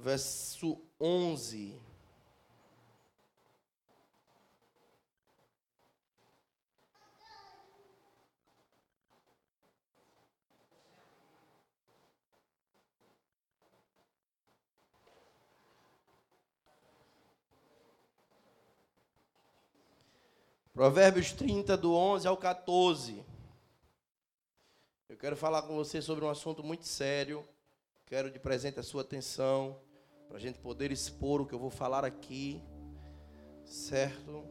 verso 11. Provérbios 30, do 11 ao 14. Eu quero falar com você sobre um assunto muito sério. Quero de presente a sua atenção, para a gente poder expor o que eu vou falar aqui, certo?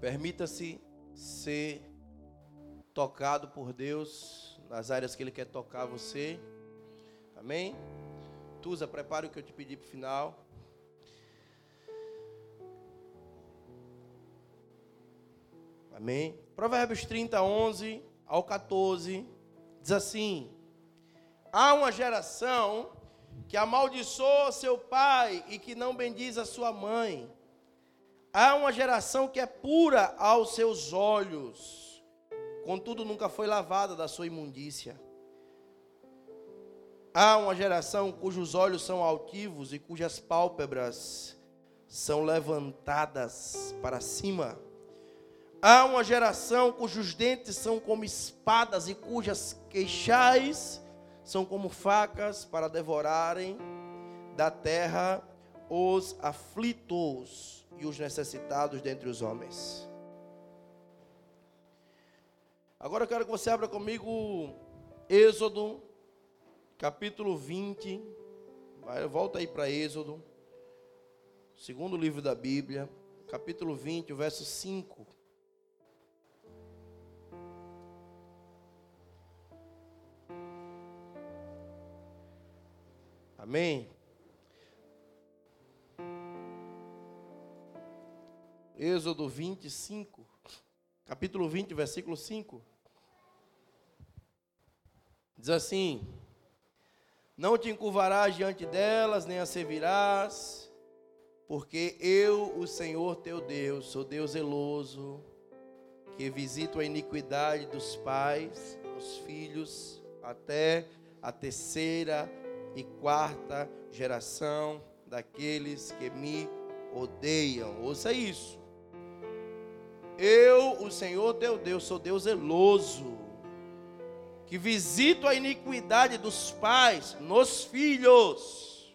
Permita-se ser tocado por Deus nas áreas que Ele quer tocar você. Amém? Tusa, prepare o que eu te pedi para o final. Amém? Provérbios 30, 11 ao 14, diz assim: Há uma geração que amaldiçoa seu pai e que não bendiz a sua mãe. Há uma geração que é pura aos seus olhos, contudo nunca foi lavada da sua imundícia. Há uma geração cujos olhos são altivos e cujas pálpebras são levantadas para cima. Há uma geração cujos dentes são como espadas e cujas queixais são como facas para devorarem da terra os aflitos e os necessitados dentre os homens. Agora eu quero que você abra comigo Êxodo, capítulo 20. Vai, volta aí para Êxodo, segundo livro da Bíblia, capítulo 20, o verso 5. Amém? Êxodo 25, capítulo 20, versículo 5. Diz assim: Não te encurvarás diante delas, nem as servirás, porque eu, o Senhor teu Deus, sou Deus zeloso, que visito a iniquidade dos pais, os filhos, até a terceira e quarta geração daqueles que me odeiam. Ouça isso. Eu, o Senhor teu Deus, sou Deus zeloso, que visito a iniquidade dos pais nos filhos,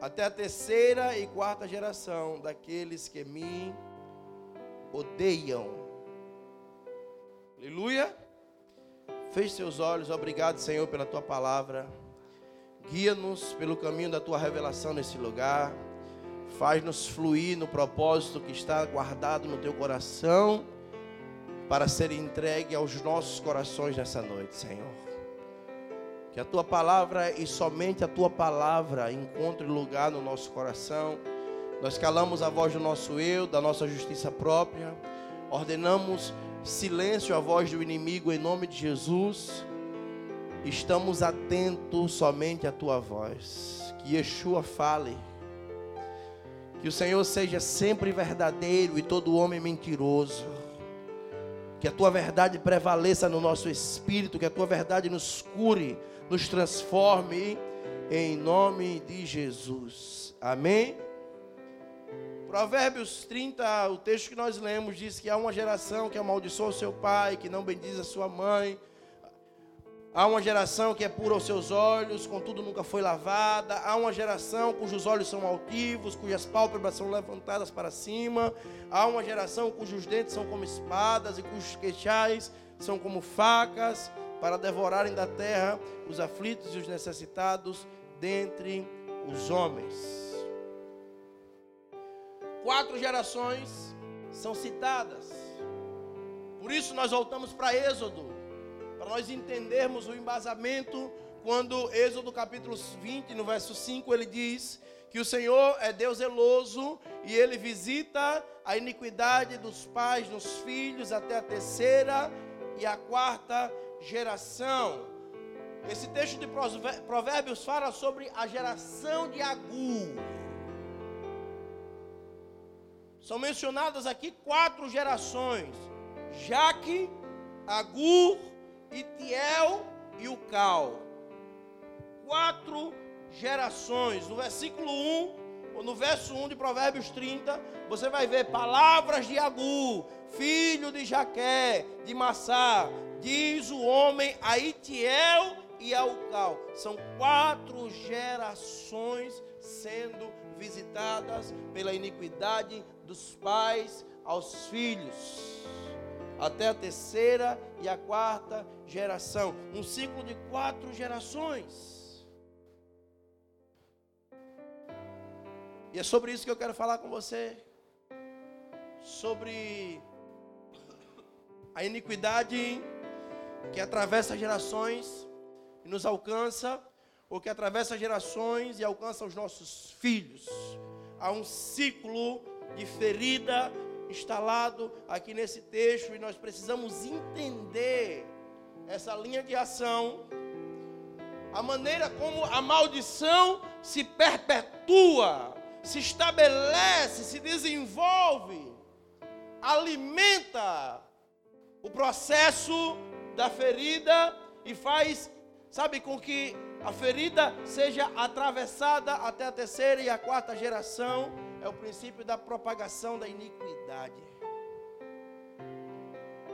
até a terceira e quarta geração daqueles que me odeiam. Aleluia. Feche seus olhos, obrigado, Senhor, pela tua palavra. Guia-nos pelo caminho da tua revelação nesse lugar. Faz-nos fluir no propósito que está guardado no teu coração para ser entregue aos nossos corações nessa noite, Senhor. Que a tua palavra e somente a tua palavra encontre lugar no nosso coração. Nós calamos a voz do nosso eu, da nossa justiça própria. Ordenamos silêncio à voz do inimigo em nome de Jesus estamos atentos somente à tua voz. Que Yeshua fale. Que o Senhor seja sempre verdadeiro e todo homem mentiroso. Que a tua verdade prevaleça no nosso espírito, que a tua verdade nos cure, nos transforme em nome de Jesus. Amém. Provérbios 30, o texto que nós lemos diz que há uma geração que amaldiçoa o seu pai, que não bendiz a sua mãe Há uma geração que é pura aos seus olhos, contudo nunca foi lavada. Há uma geração cujos olhos são altivos, cujas pálpebras são levantadas para cima. Há uma geração cujos dentes são como espadas e cujos queixais são como facas para devorarem da terra os aflitos e os necessitados dentre os homens. Quatro gerações são citadas. Por isso nós voltamos para Êxodo para nós entendermos o embasamento, quando Êxodo capítulo 20, no verso 5, ele diz que o Senhor é Deus zeloso e ele visita a iniquidade dos pais nos filhos até a terceira e a quarta geração. Esse texto de Provérbios fala sobre a geração de Agur. São mencionadas aqui quatro gerações: Jaque, Agur, Itiel e o Cal. Quatro gerações. No versículo 1, ou no verso 1 de Provérbios 30, você vai ver palavras de Agu, filho de Jaqué, de Massá, diz o homem a Itiel e a Ucal. São quatro gerações sendo visitadas pela iniquidade dos pais aos filhos, até a terceira e a quarta geração. Um ciclo de quatro gerações. E é sobre isso que eu quero falar com você. Sobre a iniquidade que atravessa gerações e nos alcança, ou que atravessa gerações e alcança os nossos filhos. Há um ciclo de ferida instalado aqui nesse texto e nós precisamos entender essa linha de ação, a maneira como a maldição se perpetua se estabelece, se desenvolve, alimenta o processo da ferida e faz, sabe, com que a ferida seja atravessada até a terceira e a quarta geração. É o princípio da propagação da iniquidade.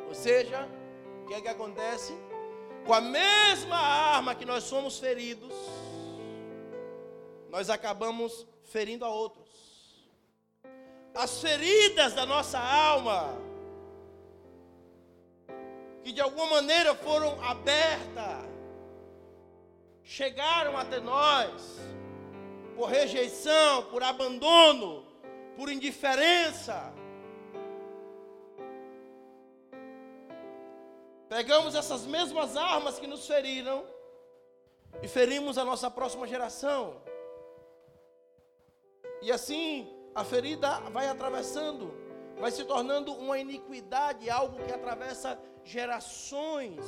Ou seja, o que é que acontece? Com a mesma arma que nós somos feridos, nós acabamos ferindo a outros. As feridas da nossa alma, que de alguma maneira foram abertas, chegaram até nós por rejeição, por abandono, por indiferença. Pegamos essas mesmas armas que nos feriram e ferimos a nossa próxima geração. E assim a ferida vai atravessando, vai se tornando uma iniquidade, algo que atravessa gerações.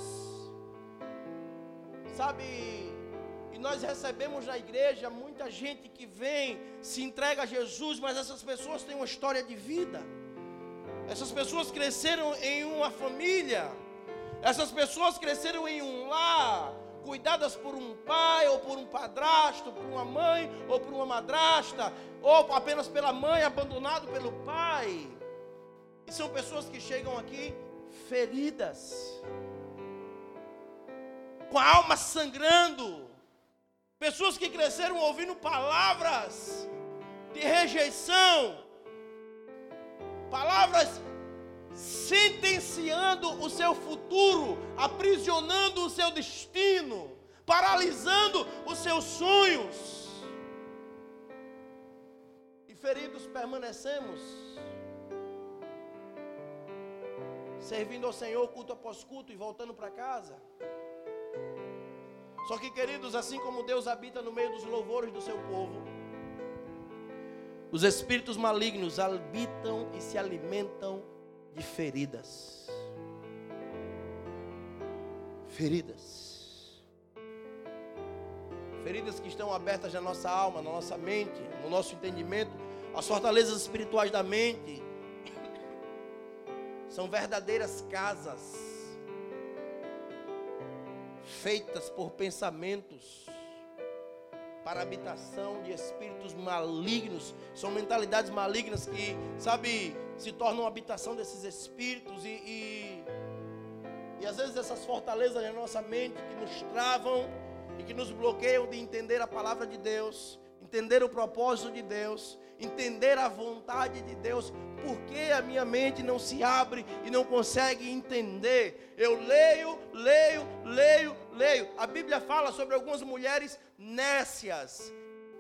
Sabe, e nós recebemos na igreja muita gente que vem, se entrega a Jesus, mas essas pessoas têm uma história de vida. Essas pessoas cresceram em uma família. Essas pessoas cresceram em um lar cuidadas por um pai, ou por um padrasto, por uma mãe, ou por uma madrasta, ou apenas pela mãe, abandonado pelo pai. E são pessoas que chegam aqui feridas, com a alma sangrando, pessoas que cresceram ouvindo palavras de rejeição, palavras sentenciando o seu futuro, aprisionando o seu destino, paralisando os seus sonhos. E feridos permanecemos, servindo ao Senhor culto após culto e voltando para casa. Só que, queridos, assim como Deus habita no meio dos louvores do seu povo, os espíritos malignos habitam e se alimentam de feridas. Feridas. Feridas que estão abertas na nossa alma, na nossa mente, no nosso entendimento. As fortalezas espirituais da mente são verdadeiras casas feitas por pensamentos para habitação de espíritos malignos. São mentalidades malignas que, sabe, se tornam habitação desses espíritos e, e, e às vezes essas fortalezas na nossa mente que nos travam e que nos bloqueiam de entender a palavra de Deus, entender o propósito de Deus, entender a vontade de Deus, porque a minha mente não se abre e não consegue entender. Eu leio, leio, leio, leio. A Bíblia fala sobre algumas mulheres nécias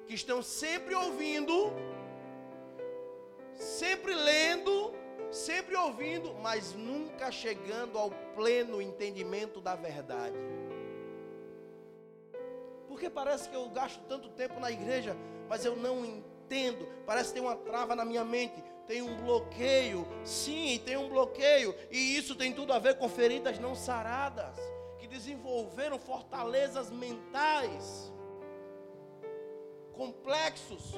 que estão sempre ouvindo, sempre lendo, sempre ouvindo, mas nunca chegando ao pleno entendimento da verdade. Porque parece que eu gasto tanto tempo na igreja, mas eu não entendo. Parece que tem uma trava na minha mente, tem um bloqueio. Sim, tem um bloqueio, e isso tem tudo a ver com feridas não saradas, que desenvolveram fortalezas mentais complexos,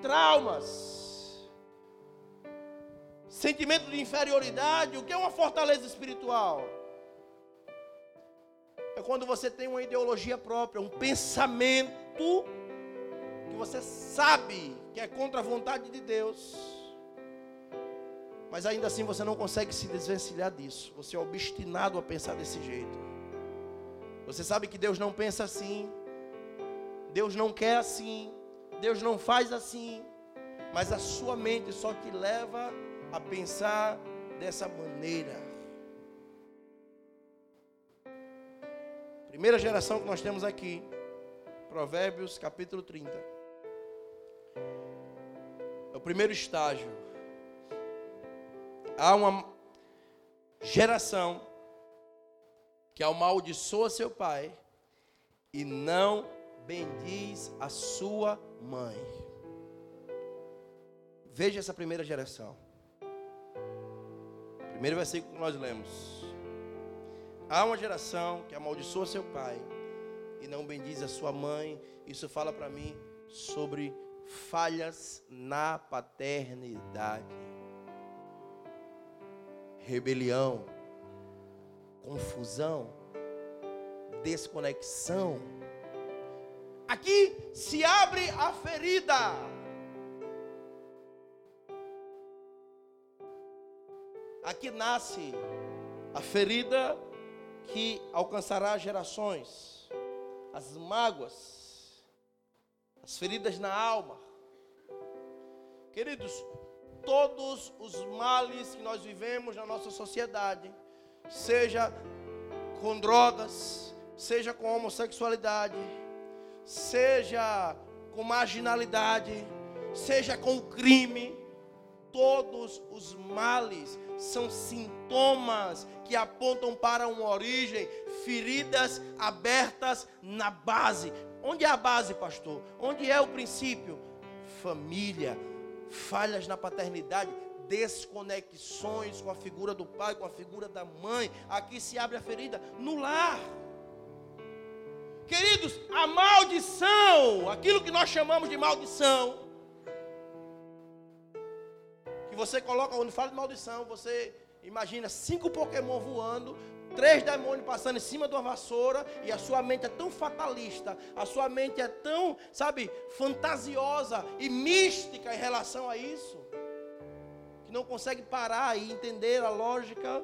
traumas, sentimento de inferioridade. O que é uma fortaleza espiritual? É quando você tem uma ideologia própria, um pensamento que você sabe que é contra a vontade de Deus, mas ainda assim você não consegue se desvencilhar disso. Você é obstinado a pensar desse jeito. Você sabe que Deus não pensa assim, Deus não quer assim, Deus não faz assim, mas a sua mente só te leva a pensar dessa maneira. Primeira geração que nós temos aqui, Provérbios capítulo 30. É o primeiro estágio. Há uma geração que amaldiçoa seu pai e não bendiz a sua mãe. Veja essa primeira geração. Primeiro versículo que nós lemos. Há uma geração que amaldiçoa seu pai e não bendiz a sua mãe. Isso fala para mim sobre falhas na paternidade. Rebelião, confusão, desconexão. Aqui se abre a ferida. Aqui nasce a ferida que alcançará gerações, as mágoas, as feridas na alma. Queridos, todos os males que nós vivemos na nossa sociedade, seja com drogas, seja com homossexualidade, seja com marginalidade, seja com crime, todos os males são sintomas que apontam para uma origem, feridas abertas na base. Onde é a base, pastor? Onde é o princípio? Família, falhas na paternidade, desconexões com a figura do pai, com a figura da mãe. Aqui se abre a ferida no lar. Queridos, a maldição, aquilo que nós chamamos de maldição, que você coloca, quando fala de maldição, você imagina cinco Pokémon voando, três demônios passando em cima de uma vassoura, e a sua mente é tão fatalista, a sua mente é tão, sabe, fantasiosa e mística em relação a isso, que não consegue parar e entender a lógica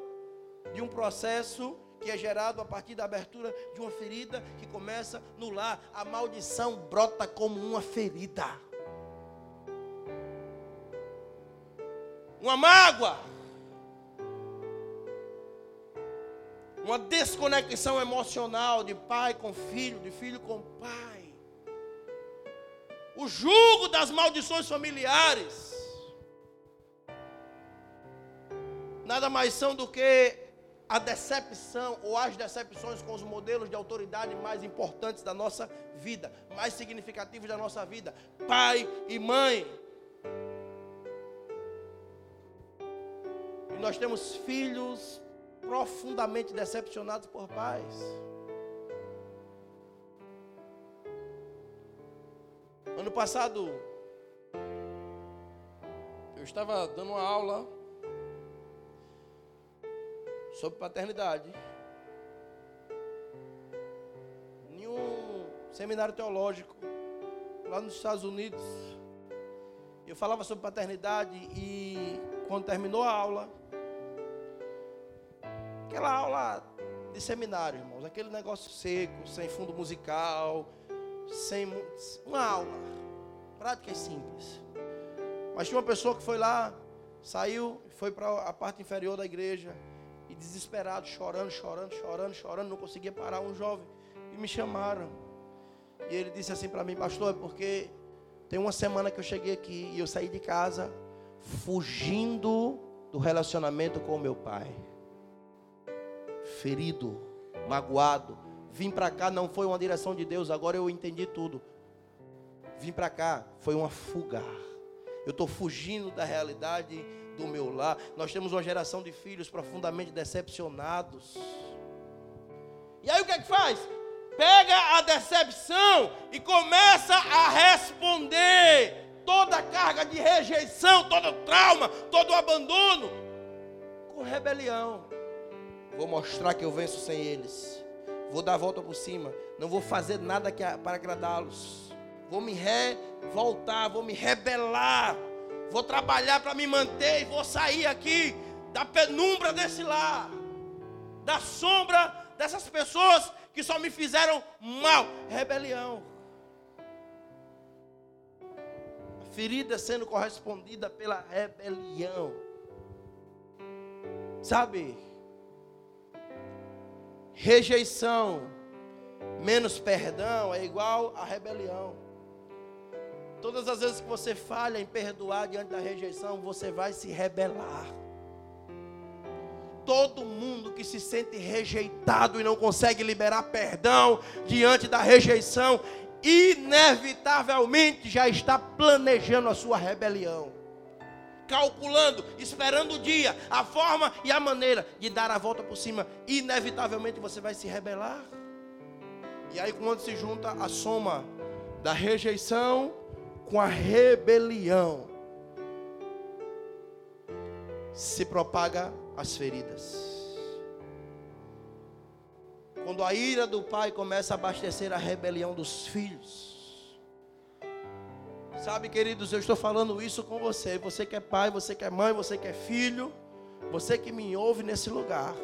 de um processo que é gerado a partir da abertura de uma ferida que começa no lar. A maldição brota como uma ferida. Uma mágoa. Uma desconexão emocional de pai com filho, de filho com pai. O jugo das maldições familiares. Nada mais são do que a decepção ou as decepções com os modelos de autoridade mais importantes da nossa vida, mais significativos da nossa vida, pai e mãe. Nós temos filhos profundamente decepcionados por pais. Ano passado, eu estava dando uma aula sobre paternidade. Em um seminário teológico, lá nos Estados Unidos. Eu falava sobre paternidade e quando terminou a aula, aquela aula de seminário, irmãos, aquele negócio seco, sem fundo musical, sem uma aula, prática e simples. Mas tinha uma pessoa que foi lá, saiu, foi para a parte inferior da igreja e desesperado, chorando, chorando, chorando, chorando, não conseguia parar. Um jovem e me chamaram. E ele disse assim para mim, pastor, é porque tem uma semana que eu cheguei aqui e eu saí de casa fugindo do relacionamento com o meu pai. Ferido, magoado. Vim para cá, não foi uma direção de Deus, agora eu entendi tudo. Vim para cá, foi uma fuga. Eu estou fugindo da realidade do meu lar. Nós temos uma geração de filhos profundamente decepcionados. E aí o que é que faz? Pega a decepção e começa a responder toda a carga de rejeição, todo o trauma, todo o abandono com rebelião. Vou mostrar que eu venço sem eles. Vou dar a volta por cima. Não vou fazer nada para agradá-los. vou me revoltar, vou me rebelar, vou trabalhar para me manter e vou sair aqui da penumbra desse lar, da sombra dessas pessoas que só me fizeram mal. Rebelião. A ferida sendo correspondida pela rebelião. Sabe? Rejeição menos perdão é igual a rebelião. Todas as vezes que você falha em perdoar diante da rejeição, você vai se rebelar. Todo mundo que se sente rejeitado e não consegue liberar perdão diante da rejeição, inevitavelmente já está planejando a sua rebelião. Calculando, esperando o dia, a forma e a maneira de dar a volta por cima, inevitavelmente você vai se rebelar. E aí, quando se junta a soma da rejeição com a rebelião, se propaga as feridas. Quando a ira do pai começa a abastecer a rebelião dos filhos. Sabe, queridos, eu estou falando isso com você. Você que é pai, você que é mãe, você que é filho, você que me ouve nesse lugar.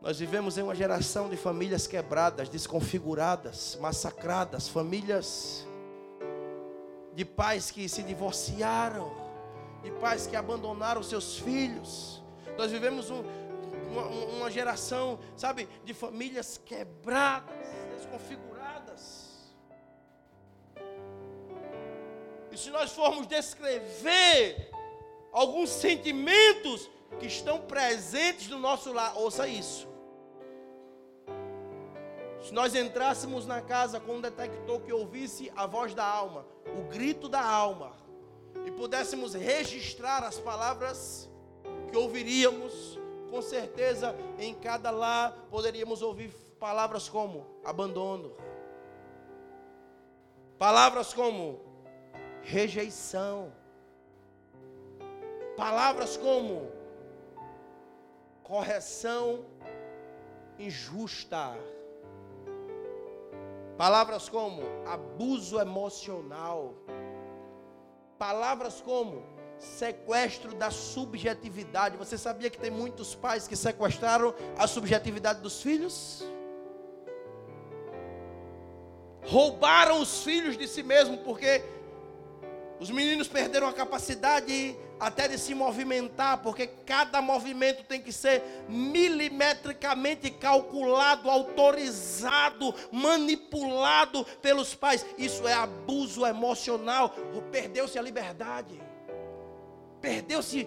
Nós vivemos em uma geração de famílias quebradas, desconfiguradas, massacradas, famílias de pais que se divorciaram, de pais que abandonaram seus filhos. Nós vivemos um, uma, uma geração, sabe, de famílias quebradas, desconfiguradas. E se nós formos descrever alguns sentimentos que estão presentes no nosso lar, ouça isso. Se nós entrássemos na casa com um detector que ouvisse a voz da alma, o grito da alma, e pudéssemos registrar as palavras que ouviríamos, com certeza em cada lar poderíamos ouvir palavras como abandono, palavras como rejeição, palavras como correção injusta Palavras como abuso emocional. Palavras como sequestro da subjetividade. Você sabia que tem muitos pais que sequestraram a subjetividade dos filhos? Roubaram os filhos de si mesmo porque os meninos perderam a capacidade até de se movimentar, porque cada movimento tem que ser milimetricamente calculado, autorizado, manipulado pelos pais. Isso é abuso emocional. Perdeu-se a liberdade, perdeu-se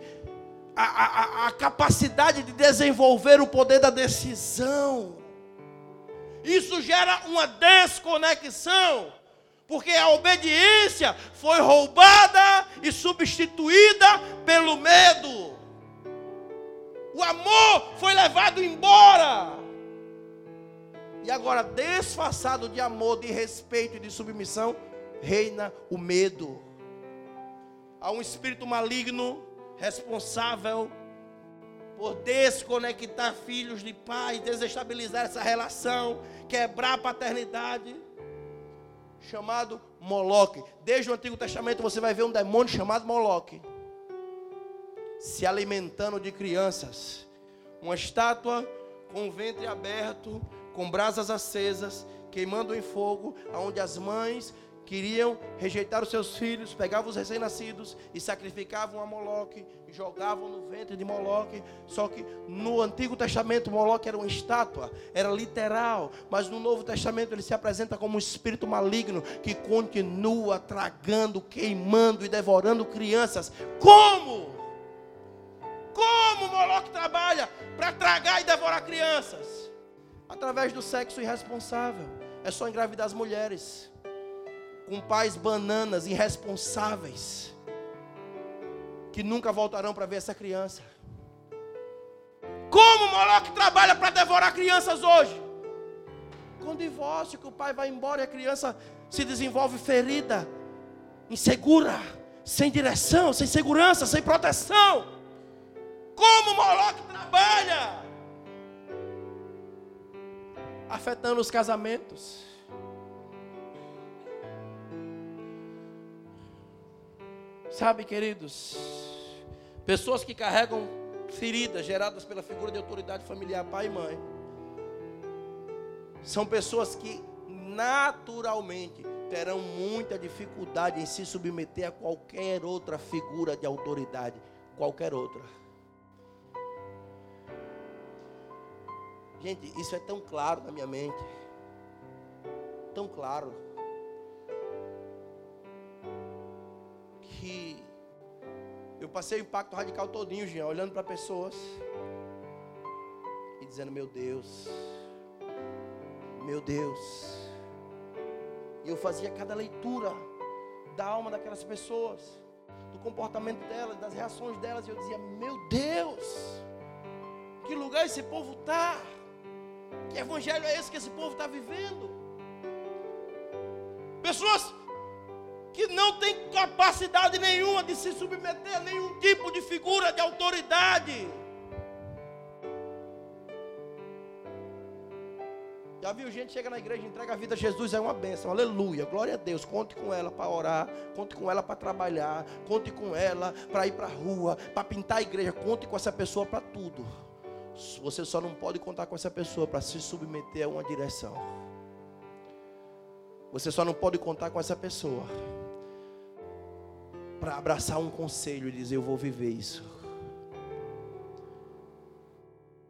a, a, a capacidade de desenvolver o poder da decisão. Isso gera uma desconexão porque a obediência foi roubada e substituída pelo medo. O amor foi levado embora. E agora, disfarçado de amor, de respeito e de submissão, reina o medo. Há um espírito maligno responsável por desconectar filhos de pais, desestabilizar essa relação, quebrar a paternidade chamado Moloque. Desde o Antigo Testamento você vai ver um demônio chamado Moloque se alimentando de crianças. Uma estátua com o ventre aberto, com brasas acesas, queimando em fogo, onde as mães queriam rejeitar os seus filhos, pegavam os recém-nascidos e sacrificavam a Moloque, jogavam no ventre de Moloque. Só que no Antigo Testamento Moloque era uma estátua, era literal, mas no Novo Testamento ele se apresenta como um espírito maligno que continua tragando, queimando e devorando crianças. Como? Como Moloque trabalha para tragar e devorar crianças? Através do sexo irresponsável. É só engravidar as mulheres com pais bananas irresponsáveis que nunca voltarão para ver essa criança. Como Moloque trabalha para devorar crianças hoje? Com divórcio, que o pai vai embora e a criança se desenvolve ferida, insegura, sem direção, sem segurança, sem proteção. Como Moloque trabalha? Afetando os casamentos Sabe, queridos, pessoas que carregam feridas geradas pela figura de autoridade familiar, pai e mãe, são pessoas que naturalmente terão muita dificuldade em se submeter a qualquer outra figura de autoridade, qualquer outra. Gente, isso é tão claro na minha mente. Tão claro. Eu passei o impacto radical todinho, Jean, olhando para pessoas e dizendo, meu Deus, meu Deus. E eu fazia cada leitura da alma daquelas pessoas, do comportamento delas, das reações delas, e eu dizia, meu Deus, que lugar esse povo está? Que evangelho é esse que esse povo está vivendo? Pessoas que não têm capacidade nenhuma de se submeter a nenhum tipo de figura de autoridade. Já viu gente chega na igreja, entrega a vida a Jesus, é uma bênção, aleluia, glória a Deus. Conte com ela para orar, conte com ela para trabalhar, conte com ela para ir para a rua, para pintar a igreja, conte com essa pessoa para tudo. Você só não pode contar com essa pessoa para se submeter a uma direção. Você só não pode contar com essa pessoa para abraçar um conselho e dizer: Eu vou viver isso.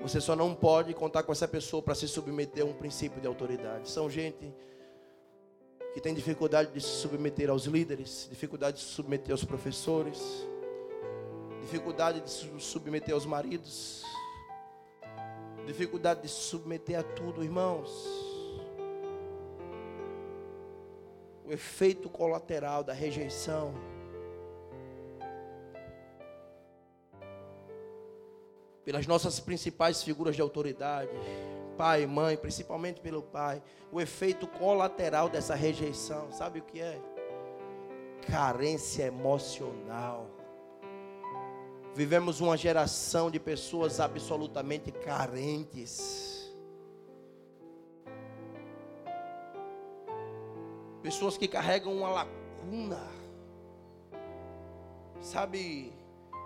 Você só não pode contar com essa pessoa para se submeter a um princípio de autoridade. São gente que tem dificuldade de se submeter aos líderes, dificuldade de se submeter aos professores, dificuldade de se submeter aos maridos, dificuldade de se submeter a tudo, irmãos. O efeito colateral da rejeição. Pelas nossas principais figuras de autoridade, pai, mãe, principalmente pelo pai, o efeito colateral dessa rejeição, sabe o que é? Carência emocional. Vivemos uma geração de pessoas absolutamente carentes. Pessoas que carregam uma lacuna, sabe,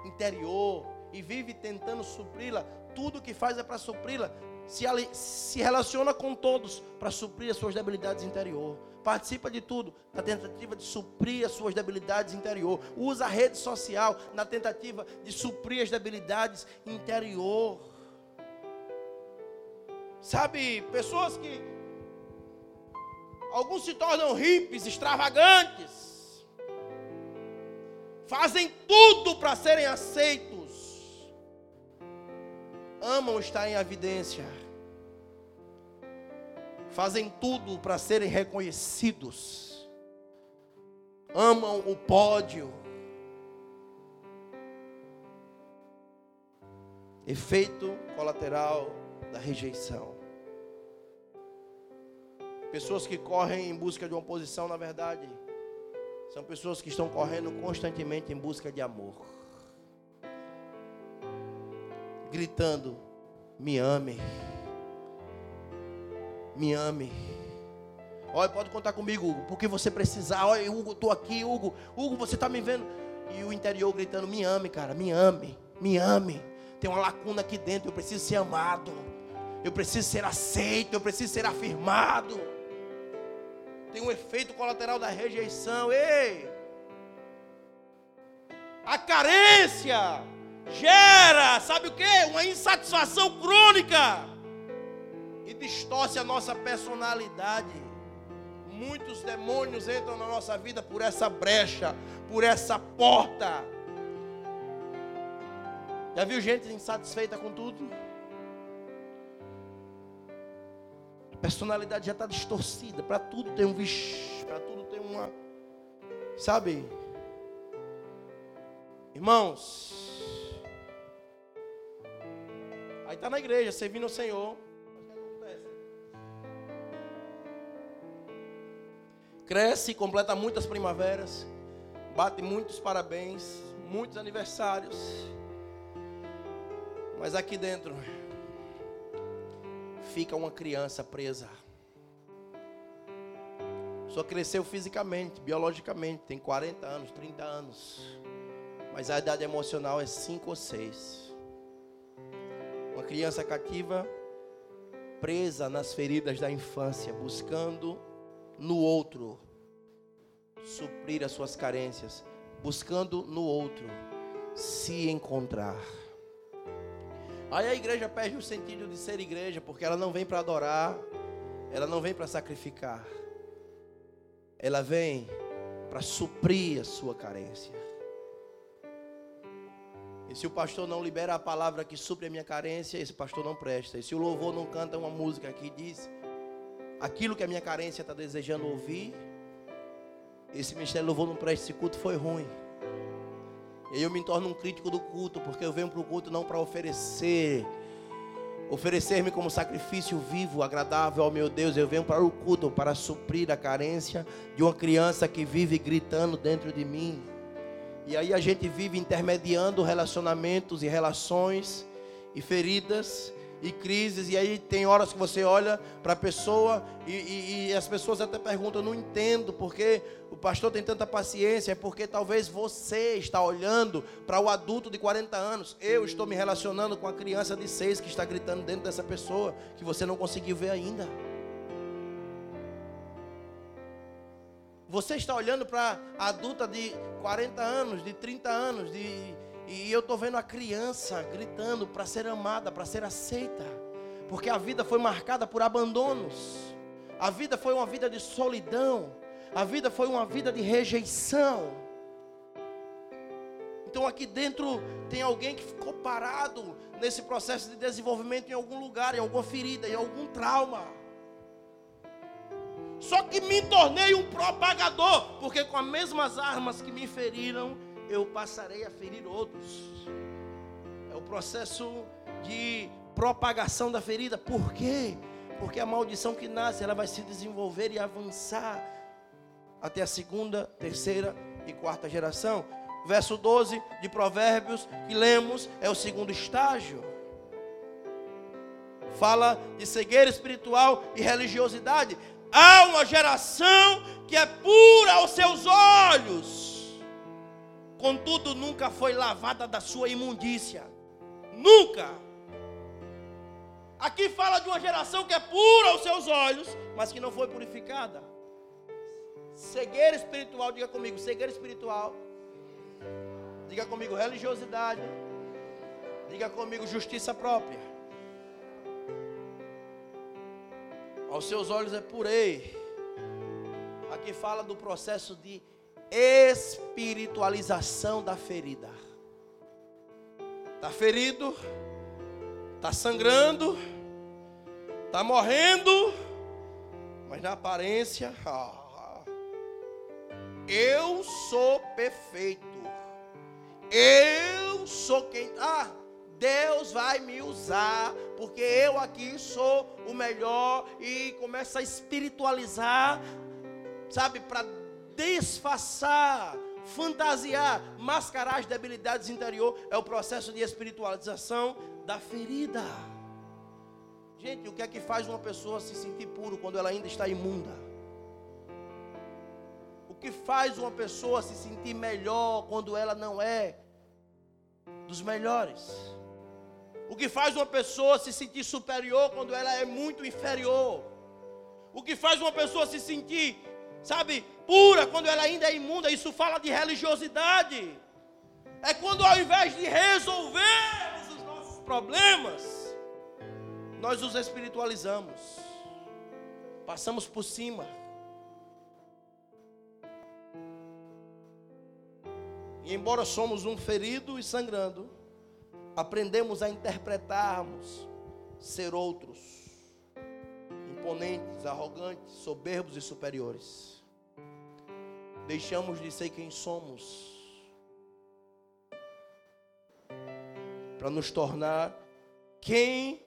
interior, e vive tentando supri-la. Tudo que faz é para supri-la. Se, se relaciona com todos para suprir as suas debilidades interior participa de tudo na tentativa de suprir as suas debilidades interior. Usa a rede social na tentativa de suprir as debilidades interior. Sabe, pessoas que alguns se tornam hippies, extravagantes, fazem tudo para serem aceitos, amam estar em evidência fazem tudo para serem reconhecidos, amam o pódio. Efeito colateral da rejeição. Pessoas que correm em busca de uma posição, na verdade, são pessoas que estão correndo constantemente em busca de amor. Gritando: Me ame me ame. Olha, pode contar comigo, Hugo, porque você precisar. Olha, Hugo, estou aqui, Hugo. Hugo, você está me vendo? E o interior gritando: Me ame, cara, me ame, me ame. Tem uma lacuna aqui dentro, eu preciso ser amado. Eu preciso ser aceito, eu preciso ser afirmado. Tem um efeito colateral da rejeição. Ei! A carência gera, sabe o que? Uma insatisfação crônica e distorce a nossa personalidade. Muitos demônios entram na nossa vida por essa brecha, por essa porta. Já viu gente insatisfeita com tudo? A personalidade já está distorcida. Para tudo tem um vixi, para tudo tem uma. Sabe? Irmãos, aí está na igreja, servindo ao Senhor. cresce, completa muitas primaveras, bate muitos parabéns, muitos aniversários. Mas aqui dentro fica uma criança presa. Só cresceu fisicamente, biologicamente, tem 40 anos, 30 anos. mas a idade emocional é 5 ou 6. Uma criança cativa presa nas feridas da infância, buscando no outro suprir as suas carências, buscando no outro se encontrar. Aí a igreja perde o sentido de ser igreja, porque ela não vem para adorar, ela não vem para sacrificar, ela vem para suprir a sua carência. E se o pastor não libera a palavra que supre a minha carência, esse pastor não presta. E se o louvor não canta uma música que diz aquilo que a minha carência está desejando ouvir, esse ministério louvor não presta, esse culto foi ruim. E eu me torno um crítico do culto, porque eu venho para o culto não para oferecer, oferecer-me como sacrifício vivo, agradável ao meu Deus. Eu venho para o culto para suprir a carência de uma criança que vive gritando dentro de mim. E aí a gente vive intermediando relacionamentos e relações e feridas e crises. E aí tem horas que você olha para a pessoa e, e, e, as pessoas até perguntam: não entendo porque o pastor tem tanta paciência. É porque talvez você está olhando para o adulto de 40 anos. Eu estou me relacionando com a criança de 6 que está gritando dentro dessa pessoa que você não conseguiu ver ainda. Você está olhando para adulta de 40 anos, de 30 anos, de, e eu estou vendo a criança gritando para ser amada, para ser aceita. Porque a vida foi marcada por abandonos. A vida foi uma vida de solidão. A vida foi uma vida de rejeição. Então aqui dentro tem alguém que ficou parado nesse processo de desenvolvimento em algum lugar, em alguma ferida, em algum trauma. Só que me tornei um propagador, porque com as mesmas armas que me feriram, eu passarei a ferir outros. É o processo de propagação da ferida. Por quê? Porque a maldição que nasce, ela vai se desenvolver e avançar até a segunda, terceira e quarta geração. Verso 12 de Provérbios que lemos é o segundo estágio. Fala de cegueira espiritual e religiosidade. Há uma geração que é pura aos seus olhos, contudo nunca foi lavada da sua imundícia. Nunca. Aqui fala de uma geração que é pura aos seus olhos, mas que não foi purificada. Cegueira espiritual, diga comigo, cegueira espiritual. Diga comigo, religiosidade. Diga comigo, justiça própria. Aos seus olhos é purei. Aqui fala do processo de espiritualização da ferida. Está ferido, está sangrando, está morrendo, mas na aparência, eu sou perfeito. Eu sou quem. Ah, Deus vai me usar, porque eu aqui sou o melhor e começa a espiritualizar, sabe, para disfarçar, fantasiar, mascarar as debilidades interior, é o processo de espiritualização da ferida. Gente, o que é que faz uma pessoa se sentir puro quando ela ainda está imunda? O que faz uma pessoa se sentir melhor quando ela não é dos melhores? O que faz uma pessoa se sentir superior quando ela é muito inferior. O que faz uma pessoa se sentir, sabe, pura quando ela ainda é imunda. Isso fala de religiosidade. É quando ao invés de resolvermos os nossos problemas, nós os espiritualizamos. Passamos por cima. E embora somos um ferido e sangrando, aprendemos a interpretarmos ser outros, imponentes, arrogantes, soberbos e superiores. Deixamos de ser quem somos para nos tornar quem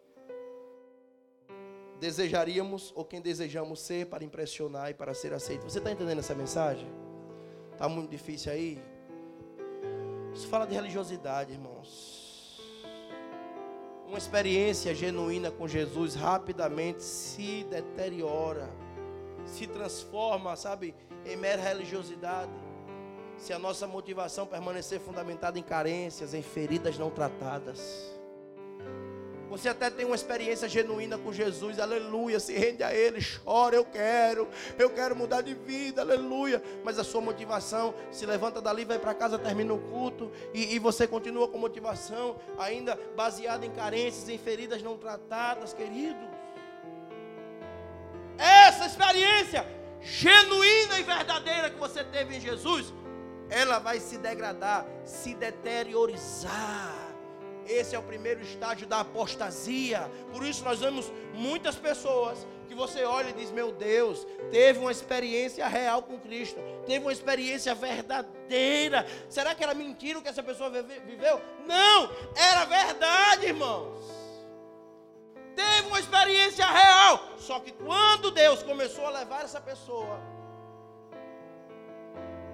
desejaríamos ou quem desejamos ser para impressionar e para ser aceito. Você está entendendo essa mensagem? Está muito difícil aí? Isso fala de religiosidade, irmãos uma experiência genuína com Jesus rapidamente se deteriora, se transforma, sabe, em mera religiosidade, se a nossa motivação permanecer fundamentada em carências, em feridas não tratadas. Você até tem uma experiência genuína com Jesus, aleluia, se rende a Ele, chora, eu quero, eu quero mudar de vida, aleluia. Mas a sua motivação se levanta dali, vai para casa, termina o culto, e, e você continua com motivação, ainda baseada em carências, em feridas não tratadas, queridos. Essa experiência genuína e verdadeira que você teve em Jesus, ela vai se degradar, se deteriorizar. Esse é o primeiro estágio da apostasia. Por isso nós vemos muitas pessoas que você olha e diz: Meu Deus, teve uma experiência real com Cristo, teve uma experiência verdadeira. Será que era mentira o que essa pessoa viveu? Não, era verdade, irmãos. Teve uma experiência real. Só que quando Deus começou a levar essa pessoa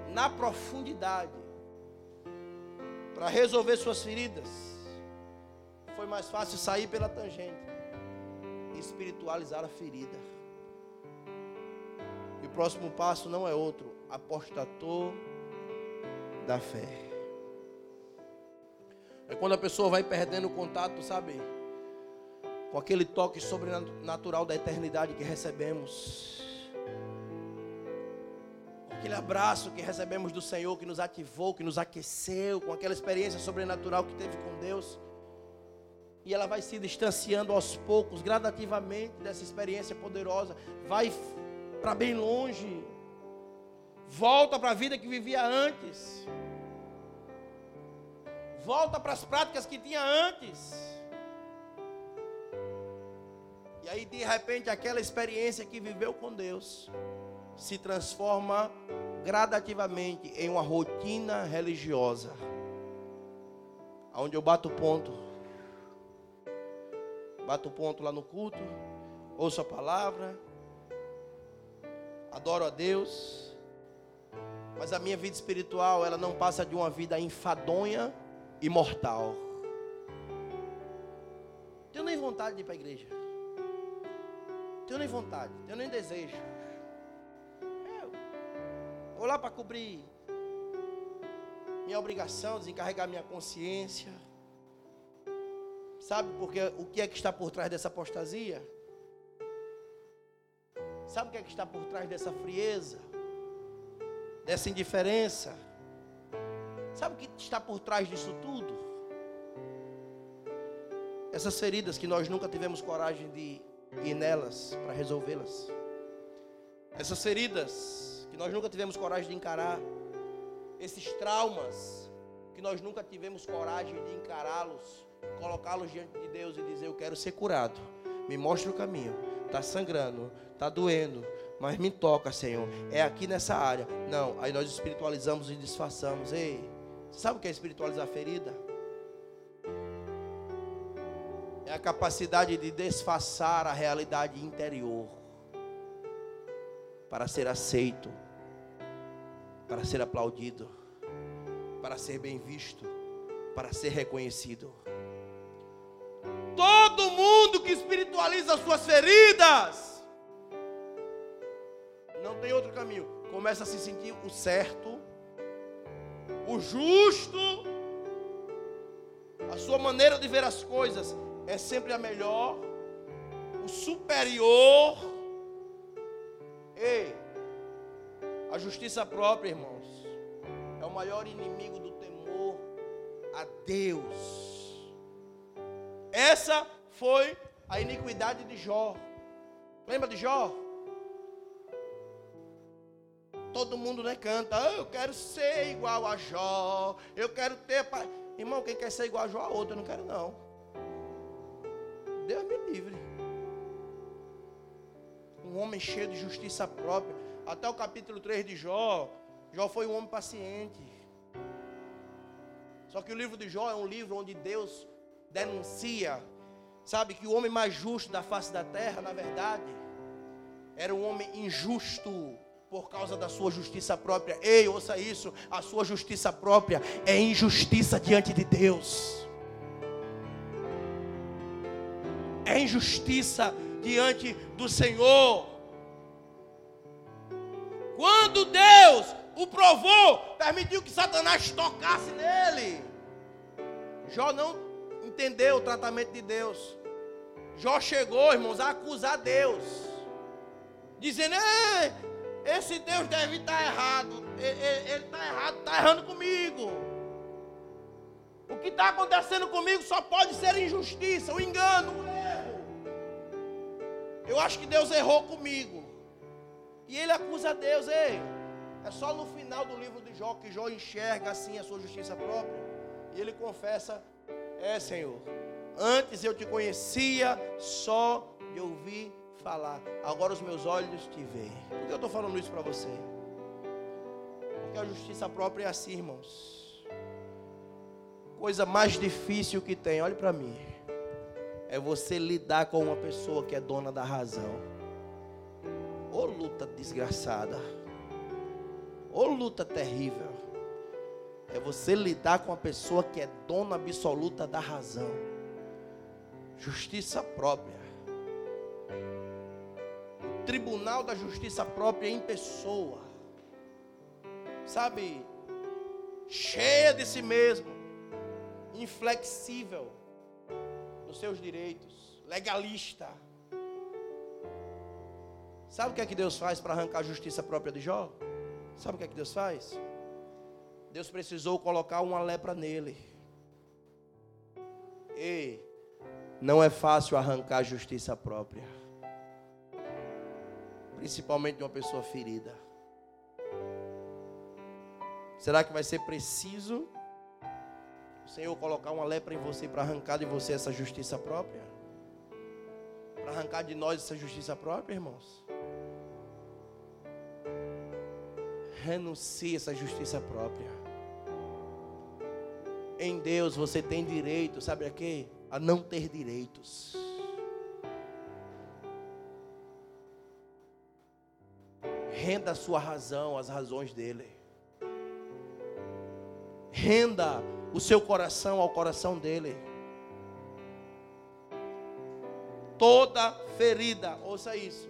na profundidade para resolver suas feridas, foi mais fácil sair pela tangente e espiritualizar a ferida. E o próximo passo não é outro, apostator da fé. É quando a pessoa vai perdendo o contato, sabe? Com aquele toque sobrenatural da eternidade que recebemos. Aquele abraço que recebemos do Senhor, que nos ativou, que nos aqueceu, com aquela experiência sobrenatural que teve com Deus e ela vai se distanciando aos poucos, gradativamente dessa experiência poderosa, vai para bem longe, volta para a vida que vivia antes, volta para as práticas que tinha antes. E aí, de repente, aquela experiência que viveu com Deus se transforma gradativamente em uma rotina religiosa, onde eu bato ponto bato ponto lá no culto, ouço a palavra, adoro a Deus, mas a minha vida espiritual, ela não passa de uma vida enfadonha e mortal. Tenho nem vontade de ir para a igreja. Tenho nem vontade, tenho nem desejo. Eu vou lá para cobrir minha obrigação, desencarregar minha consciência. Sabe porque o que é que está por trás dessa apostasia? Sabe o que é que está por trás dessa frieza? Dessa indiferença? Sabe o que está por trás disso tudo? Essas feridas que nós nunca tivemos coragem de ir nelas para resolvê-las. Essas feridas que nós nunca tivemos coragem de encarar. Esses traumas que nós nunca tivemos coragem de encará-los colocá-los diante de Deus e dizer: Eu quero ser curado. Me mostre o caminho. Está sangrando, está doendo, mas me toca, Senhor. É aqui nessa área. Não, aí nós espiritualizamos e disfarçamos. Ei, sabe o que é espiritualizar a ferida? É a capacidade de disfarçar a realidade interior para ser aceito, para ser aplaudido, para ser bem visto, para ser reconhecido. Todo mundo que espiritualiza as suas feridas não tem outro caminho. Começa a se sentir o certo, o justo, a sua maneira de ver as coisas é sempre a melhor, o superior. Ei, a justiça própria, irmãos, é o maior inimigo do temor a Deus. Essa foi a iniquidade de Jó. Lembra de Jó? Todo mundo né, canta, oh, eu quero ser igual a Jó, eu quero ter. Pa... Irmão, quem quer ser igual a Jó a outro, eu não quero não. Deus me livre. Um homem cheio de justiça própria. Até o capítulo 3 de Jó, Jó foi um homem paciente. Só que o livro de Jó é um livro onde Deus denuncia, sabe, que o homem mais justo da face da terra, na verdade, era um homem injusto por causa da sua justiça própria. Ei, ouça isso: a sua justiça própria é injustiça diante de Deus. É injustiça diante do Senhor. Quando Deus o provou, permitiu que Satanás tocasse nele. Jó não entendeu o tratamento de Deus. Jó chegou, irmãos, a acusar Deus, dizendo: esse Deus deve estar errado, ele está errado, está errando comigo. O que está acontecendo comigo só pode ser injustiça, um engano, um erro. Eu acho que Deus errou comigo. E ele acusa Deus, ei. É só no final do livro de Jó que Jó enxerga assim a sua justiça própria. E ele confessa: É, Senhor, antes eu te conhecia só de ouvir falar. Agora os meus olhos te veem. Por que eu estou falando isso para você? Porque a justiça própria é assim, irmãos. Coisa mais difícil que tem, olhe para mim. É você lidar com uma pessoa que é dona da razão. Ô luta desgraçada. Ô luta terrível. É você lidar com a pessoa que é dona absoluta da razão. Justiça própria. O tribunal da justiça própria em pessoa. Sabe? Cheia de si mesmo. Inflexível nos seus direitos. Legalista. Sabe o que é que Deus faz para arrancar a justiça própria de Jó? Sabe o que é que Deus faz? Deus precisou colocar uma lepra nele. E não é fácil arrancar justiça própria. Principalmente de uma pessoa ferida. Será que vai ser preciso o Senhor colocar uma lepra em você para arrancar de você essa justiça própria? Para arrancar de nós essa justiça própria, irmãos? renuncie essa justiça própria. Em Deus você tem direito, sabe a quê? A não ter direitos. Renda a sua razão às razões dele. Renda o seu coração ao coração dele. Toda ferida, ouça isso.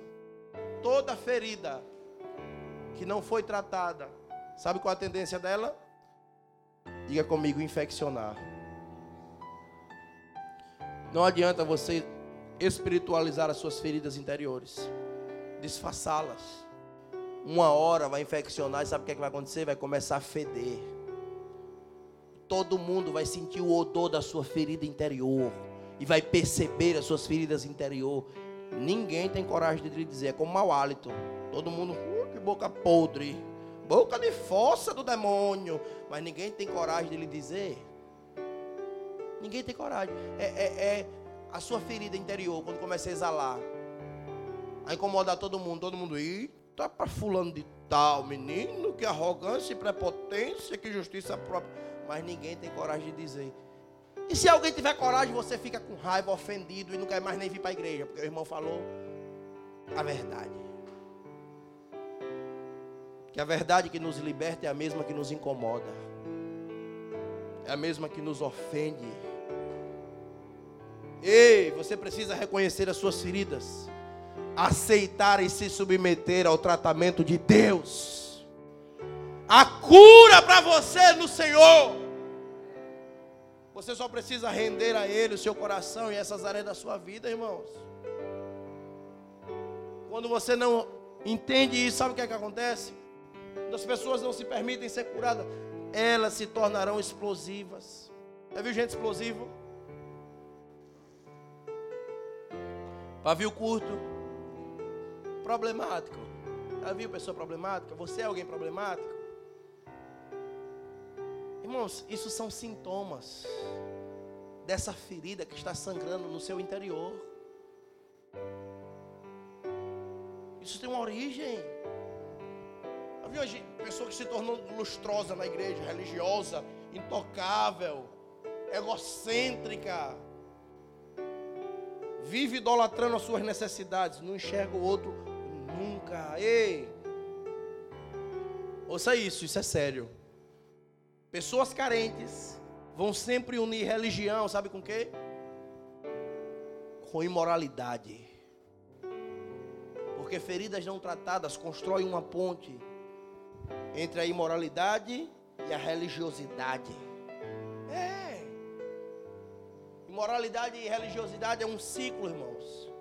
Toda ferida que não foi tratada, sabe qual a tendência dela? Diga comigo, infeccionar. Não adianta você espiritualizar as suas feridas interiores, disfarçá-las. Uma hora vai infeccionar e sabe o que, é que vai acontecer? Vai começar a feder. Todo mundo vai sentir o odor da sua ferida interior e vai perceber as suas feridas interior. Ninguém tem coragem de lhe dizer, é como mau hálito. Todo mundo boca podre, boca de fossa do demônio. Mas ninguém tem coragem de lhe dizer. Ninguém tem coragem. É, é, é a sua ferida interior, quando começa a exalar, a incomodar todo mundo. Todo mundo, ih, tá para fulano de tal, menino, que arrogância e prepotência, que justiça própria. Mas ninguém tem coragem de dizer. E se alguém tiver coragem, você fica com raiva, ofendido e não quer mais nem vir para a igreja, porque o irmão falou a verdade que a verdade que nos liberta é a mesma que nos incomoda, é a mesma que nos ofende. Ei, você precisa reconhecer as suas feridas, aceitar e se submeter ao tratamento de Deus. A cura para você no Senhor. Você só precisa render a Ele o seu coração e essas áreas da sua vida, irmãos. Quando você não entende isso, sabe o que é que acontece? Quando as pessoas não se permitem ser curadas, elas se tornarão explosivas. Já viu gente explosiva? Pavio curto, problemático. Já viu pessoa problemática? Você é alguém problemático? Irmãos, isso são sintomas dessa ferida que está sangrando no seu interior. Isso tem uma origem. Havia hoje pessoa que se tornou lustrosa na igreja, religiosa, intocável, egocêntrica, vive idolatrando as suas necessidades, não enxerga o outro nunca. Ei! Ouça isso, isso é sério. Pessoas carentes vão sempre unir religião, sabe com quê? Com imoralidade. Porque feridas não tratadas constroem uma ponte entre a imoralidade e a religiosidade. É. Imoralidade e religiosidade é um ciclo, irmãos.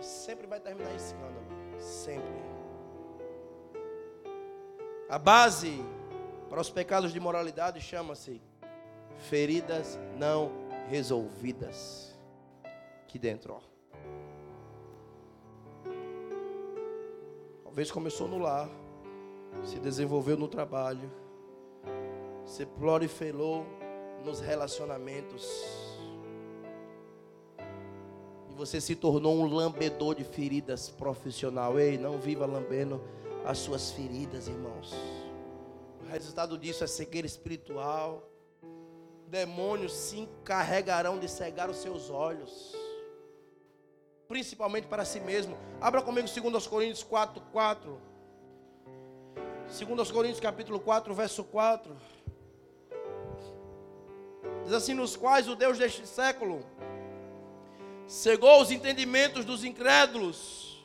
E sempre vai terminar em escândalo. Sempre. A base para os pecados de imoralidade chama-se feridas não resolvidas. Aqui dentro, ó. Talvez começou no lar, se desenvolveu no trabalho, se proliferou nos relacionamentos. E você se tornou um lambedor de feridas profissional. Ei, não viva lambendo as suas feridas, irmãos. O resultado disso é cegueira espiritual. Demônios se encarregarão de cegar os seus olhos principalmente para si mesmo. Abra comigo 2 Coríntios 4, 4. 2 Coríntios capítulo 4, verso 4. Diz assim: Nos quais o Deus deste século cegou os entendimentos dos incrédulos,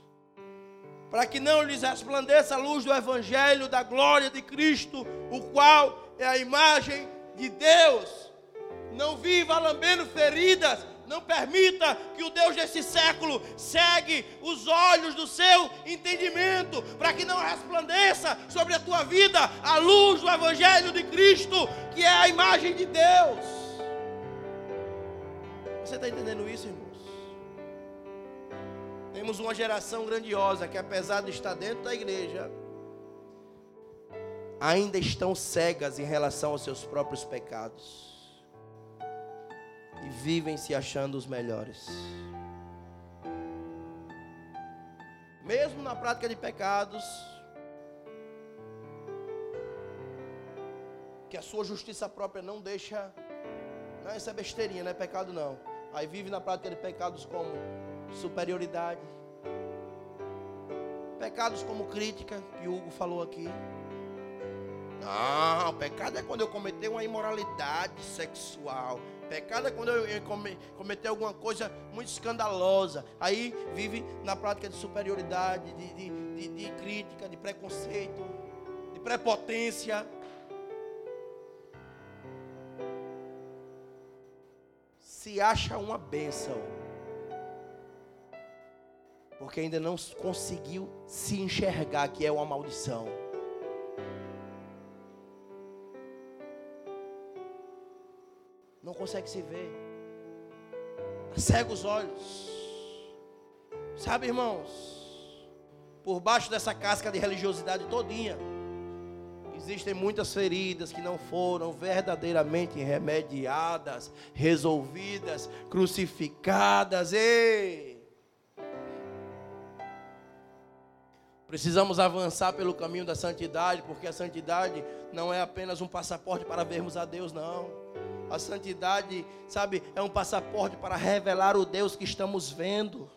para que não lhes resplandeça a luz do Evangelho da glória de Cristo, o qual é a imagem de Deus. Não viva lambendo feridas, não permita que o Deus desse século segue os olhos do seu entendimento, para que não resplandeça sobre a tua vida a luz do Evangelho de Cristo, que é a imagem de Deus. Você está entendendo isso, irmãos? Temos uma geração grandiosa que, apesar de estar dentro da igreja, ainda estão cegas em relação aos seus próprios pecados e vivem se achando os melhores. Mesmo na prática de pecados, que a sua justiça própria não deixa. Não, isso é besteirinha, não é pecado não. Aí vive na prática de pecados como superioridade, pecados como crítica, que Hugo falou aqui. Não, pecado é quando eu cometer uma imoralidade sexual. Pecado é quando eu cometer alguma coisa muito escandalosa. Aí vive na prática de superioridade, de, de, de, de crítica, de preconceito, de prepotência. Se acha uma bênção. Porque ainda não conseguiu se enxergar que é uma maldição. Não consegue se ver, cega os olhos. Sabe, irmãos, por baixo dessa casca de religiosidade todinha, existem muitas feridas que não foram verdadeiramente remediadas, resolvidas, crucificadas. Ei! Precisamos avançar pelo caminho da santidade, porque a santidade não é apenas um passaporte para vermos a Deus, não. A santidade, sabe, é um passaporte para revelar o Deus que estamos vendo.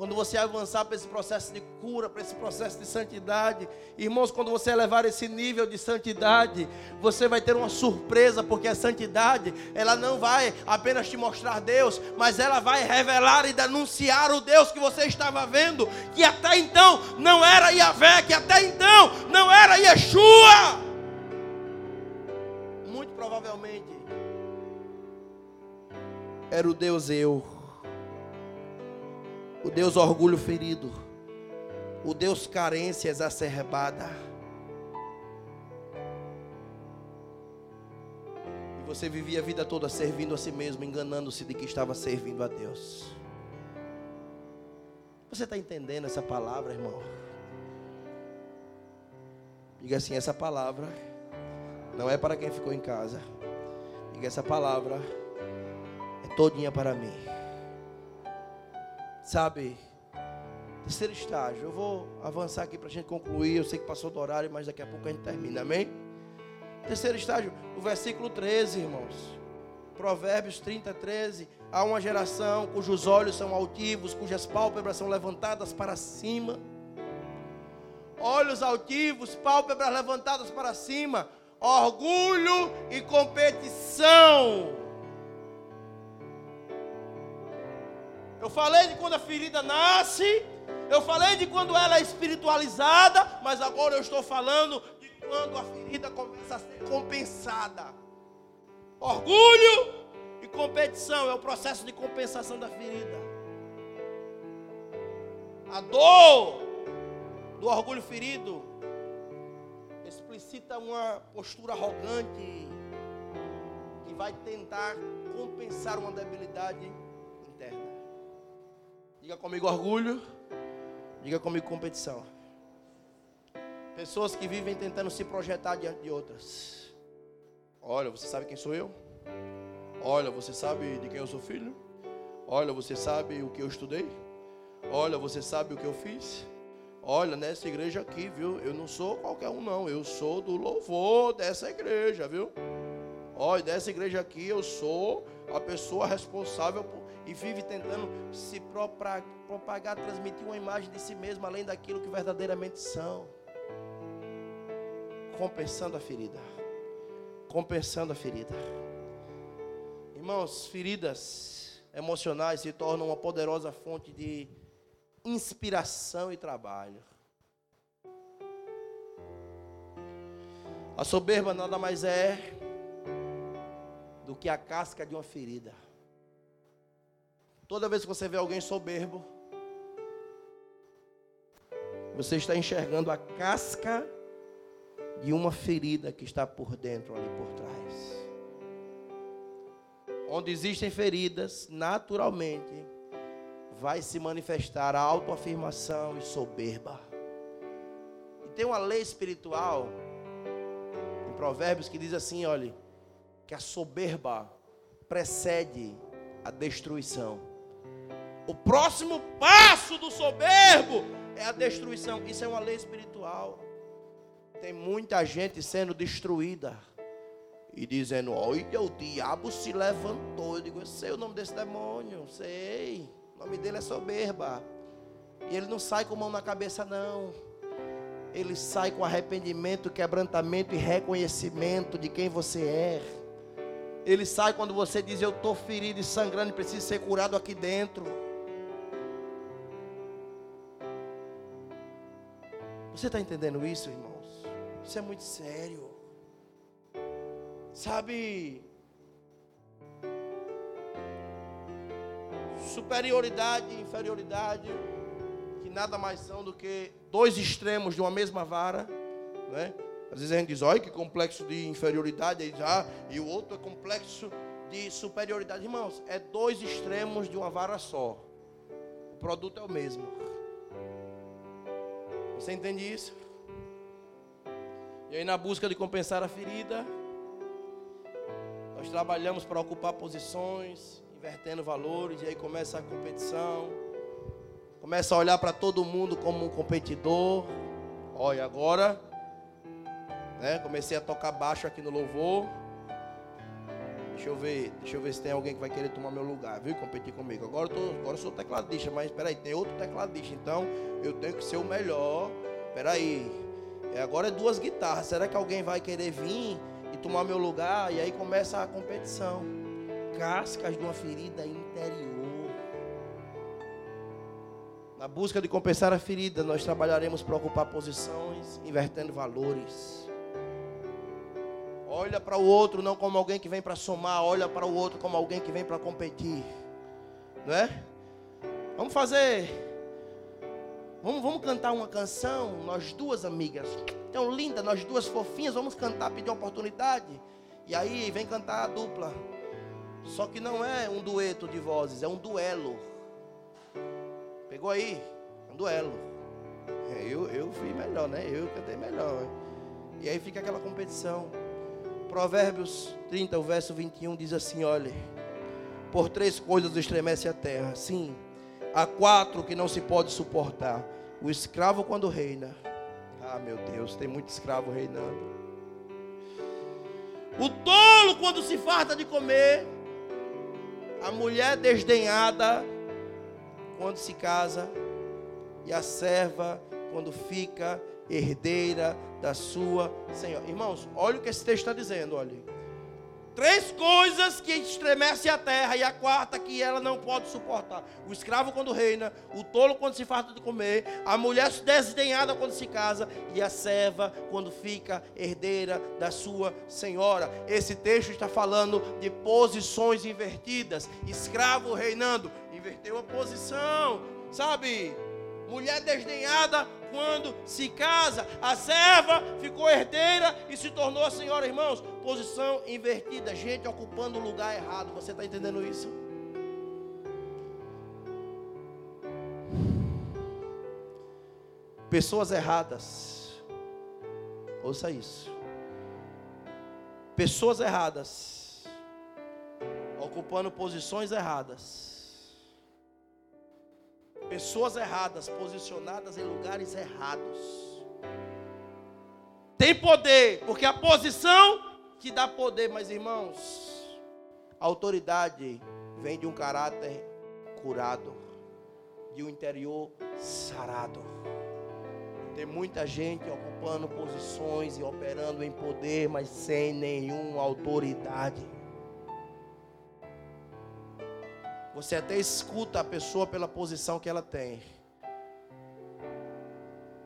Quando você avançar para esse processo de cura, para esse processo de santidade, irmãos, quando você elevar esse nível de santidade, você vai ter uma surpresa, porque a santidade, ela não vai apenas te mostrar Deus, mas ela vai revelar e denunciar o Deus que você estava vendo, que até então não era Yahvé, que até então não era Yeshua provavelmente era o Deus eu, o Deus orgulho ferido, o Deus carência exacerbada. E você vivia a vida toda servindo a si mesmo, enganando-se de que estava servindo a Deus. Você está entendendo essa palavra, irmão? Diga assim: essa palavra não é para quem ficou em casa. E essa palavra é todinha para mim. Sabe? Terceiro estágio. Eu vou avançar aqui para a gente concluir. Eu sei que passou do horário, mas daqui a pouco a gente termina. Amém? Terceiro estágio. O versículo 13, irmãos. Provérbios 30, 13. Há uma geração cujos olhos são altivos, cujas pálpebras são levantadas para cima. Olhos altivos, pálpebras levantadas para cima orgulho e competição. Eu falei de quando a ferida nasce, Eu falei de quando ela é espiritualizada, mas agora eu estou falando de quando a ferida começa a ser compensada. Orgulho e competição é o processo de compensação da ferida. A dor do orgulho ferido explicita uma postura arrogante que vai tentar compensar uma debilidade interna. Diga comigo orgulho, diga comigo competição. Pessoas que vivem tentando se projetar diante de outras. Olha, você sabe quem sou eu? Olha, você sabe de quem eu sou filho? Olha, você sabe o que eu estudei? Olha, você sabe o que eu fiz? Olha, nessa igreja aqui, viu? Eu não sou qualquer um, não. Eu sou do louvor dessa igreja, viu? Olha, dessa igreja aqui eu sou a pessoa responsável por, e vive tentando se propagar, transmitir uma imagem de si mesmo além daquilo que verdadeiramente são. Compensando a ferida. Compensando a ferida. Irmãos, feridas emocionais se tornam uma poderosa fonte de inspiração e trabalho. A soberba nada mais é do que a casca de uma ferida. Toda vez que você vê alguém soberbo, você está enxergando a casca de uma ferida que está por dentro, ali por trás. Onde existem feridas, naturalmente, vai se manifestar a autoafirmação e soberba. E tem uma lei espiritual em Provérbios que diz assim, olha, que a soberba precede a destruição. O próximo passo do soberbo é a destruição. Isso é uma lei espiritual. Tem muita gente sendo destruída e dizendo: Olha, o diabo se levantou. Eu digo: Eu sei o nome desse demônio, sei. O nome dele é soberba. E ele não sai com mão na cabeça, não. Ele sai com arrependimento, quebrantamento e reconhecimento de quem você é. Ele sai quando você diz: Eu estou ferido e sangrando e preciso ser curado aqui dentro. Você está entendendo isso, irmãos? Isso é muito sério. Sabe, superioridade e inferioridade, que nada mais são do que dois extremos de uma mesma vara, né? Às vezes a gente diz, olha que complexo de inferioridade, aí ah, e o outro é complexo de superioridade. Irmãos, é dois extremos de uma vara só. O produto é o mesmo. Você entende isso? E aí, na busca de compensar a ferida, nós trabalhamos para ocupar posições, invertendo valores, e aí começa a competição. Começa a olhar para todo mundo como um competidor. Olha, agora, né, comecei a tocar baixo aqui no louvor. Deixa eu ver, deixa eu ver se tem alguém que vai querer tomar meu lugar, viu? Competir comigo. Agora eu, tô, agora eu sou tecladista, mas espera aí, tem outro tecladista, então eu tenho que ser o melhor. Espera aí. É, agora é duas guitarras. Será que alguém vai querer vir e tomar meu lugar? E aí começa a competição cascas de uma ferida interior. Na busca de compensar a ferida, nós trabalharemos para ocupar posições, invertendo valores. Olha para o outro não como alguém que vem para somar, olha para o outro como alguém que vem para competir. Não é? Vamos fazer. Vamos, vamos cantar uma canção, nós duas amigas. Tão linda, nós duas fofinhas, vamos cantar, pedir oportunidade. E aí vem cantar a dupla. Só que não é um dueto de vozes, é um duelo. Pegou aí? Um duelo. É, eu, eu fui melhor, né? Eu cantei melhor. E aí fica aquela competição. Provérbios 30, o verso 21 diz assim: olha, por três coisas estremece a terra. Sim, há quatro que não se pode suportar: o escravo quando reina. Ah, meu Deus, tem muito escravo reinando. O tolo quando se farta de comer a mulher desdenhada quando se casa e a serva quando fica herdeira da sua senhora. Irmãos, olha o que esse texto está dizendo, olha. Três coisas que estremecem a terra e a quarta que ela não pode suportar: o escravo quando reina, o tolo quando se farta de comer, a mulher desdenhada quando se casa e a serva quando fica herdeira da sua senhora. Esse texto está falando de posições invertidas: escravo reinando, inverteu a posição, sabe? Mulher desdenhada quando se casa, a serva ficou herdeira e se tornou a senhora, irmãos. Posição invertida, gente ocupando o lugar errado. Você está entendendo isso? Pessoas erradas. Ouça isso. Pessoas erradas. Ocupando posições erradas Pessoas erradas, posicionadas em lugares errados. Tem poder, porque a posição que dá poder, mas irmãos, a autoridade vem de um caráter curado, de um interior sarado. Tem muita gente ocupando posições e operando em poder, mas sem nenhuma autoridade. Você até escuta a pessoa pela posição que ela tem.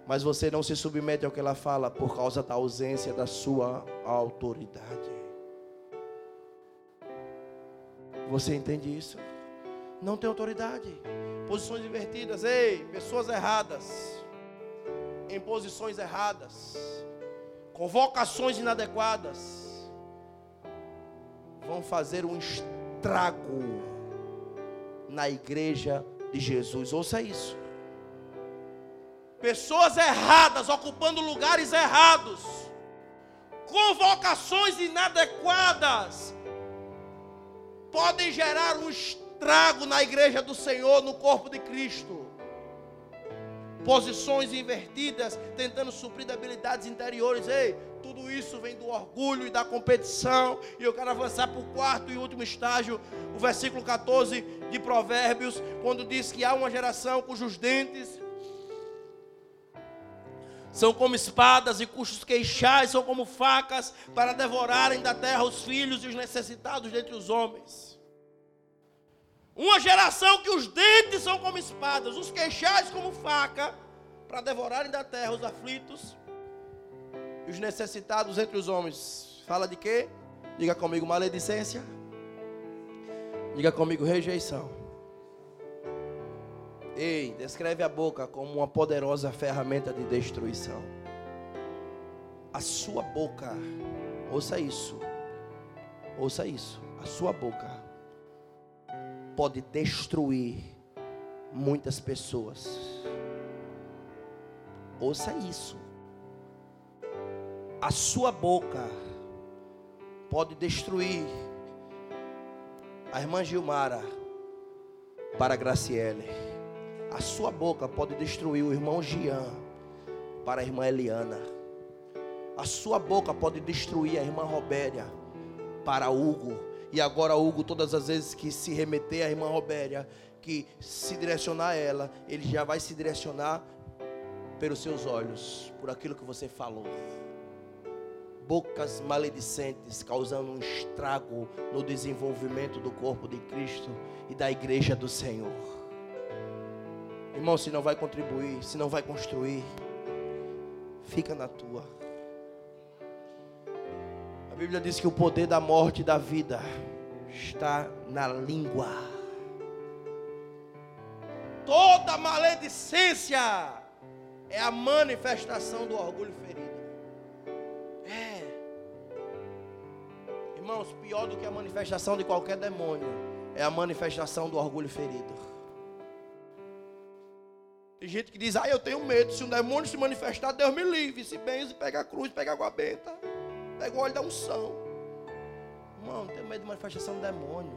Mas você não se submete ao que ela fala por causa da ausência da sua autoridade. Você entende isso? Não tem autoridade. Posições invertidas, ei, pessoas erradas. Em posições erradas. Convocações inadequadas. Vão fazer um estrago na igreja de Jesus. Ouça isso. Pessoas erradas ocupando lugares errados, convocações inadequadas, podem gerar um estrago na igreja do Senhor, no corpo de Cristo. Posições invertidas, tentando suprir habilidades interiores. Ei, tudo isso vem do orgulho e da competição. E eu quero avançar para o quarto e último estágio, o versículo 14 de Provérbios, quando diz que há uma geração cujos dentes são como espadas e cujos queixais são como facas para devorarem da terra os filhos e os necessitados dentre os homens. Uma geração que os dentes são como espadas, os queixais como faca, para devorarem da terra os aflitos e os necessitados entre os homens. Fala de quê? Diga comigo, maledicência. Diga comigo, rejeição. Ei, descreve a boca como uma poderosa ferramenta de destruição. A sua boca, ouça isso. Ouça isso. A sua boca pode destruir muitas pessoas. Ouça isso a sua boca pode destruir a irmã Gilmara para a Graciele. A sua boca pode destruir o irmão Gian para a irmã Eliana. A sua boca pode destruir a irmã Robéria para Hugo. E agora Hugo, todas as vezes que se remeter à irmã Robéria, que se direcionar a ela, ele já vai se direcionar pelos seus olhos, por aquilo que você falou bocas maledicentes, causando um estrago no desenvolvimento do corpo de Cristo e da igreja do Senhor. Irmão, se não vai contribuir, se não vai construir, fica na tua. A Bíblia diz que o poder da morte e da vida está na língua. Toda maledicência é a manifestação do orgulho ferido. É. Irmãos, pior do que a manifestação de qualquer demônio é a manifestação do orgulho ferido. Tem gente que diz, ah, eu tenho medo. Se um demônio se manifestar, Deus me livre. Se benze, pega a cruz, pega a água benta. Pega o óleo da unção. Irmão, não tenho medo de manifestação do demônio.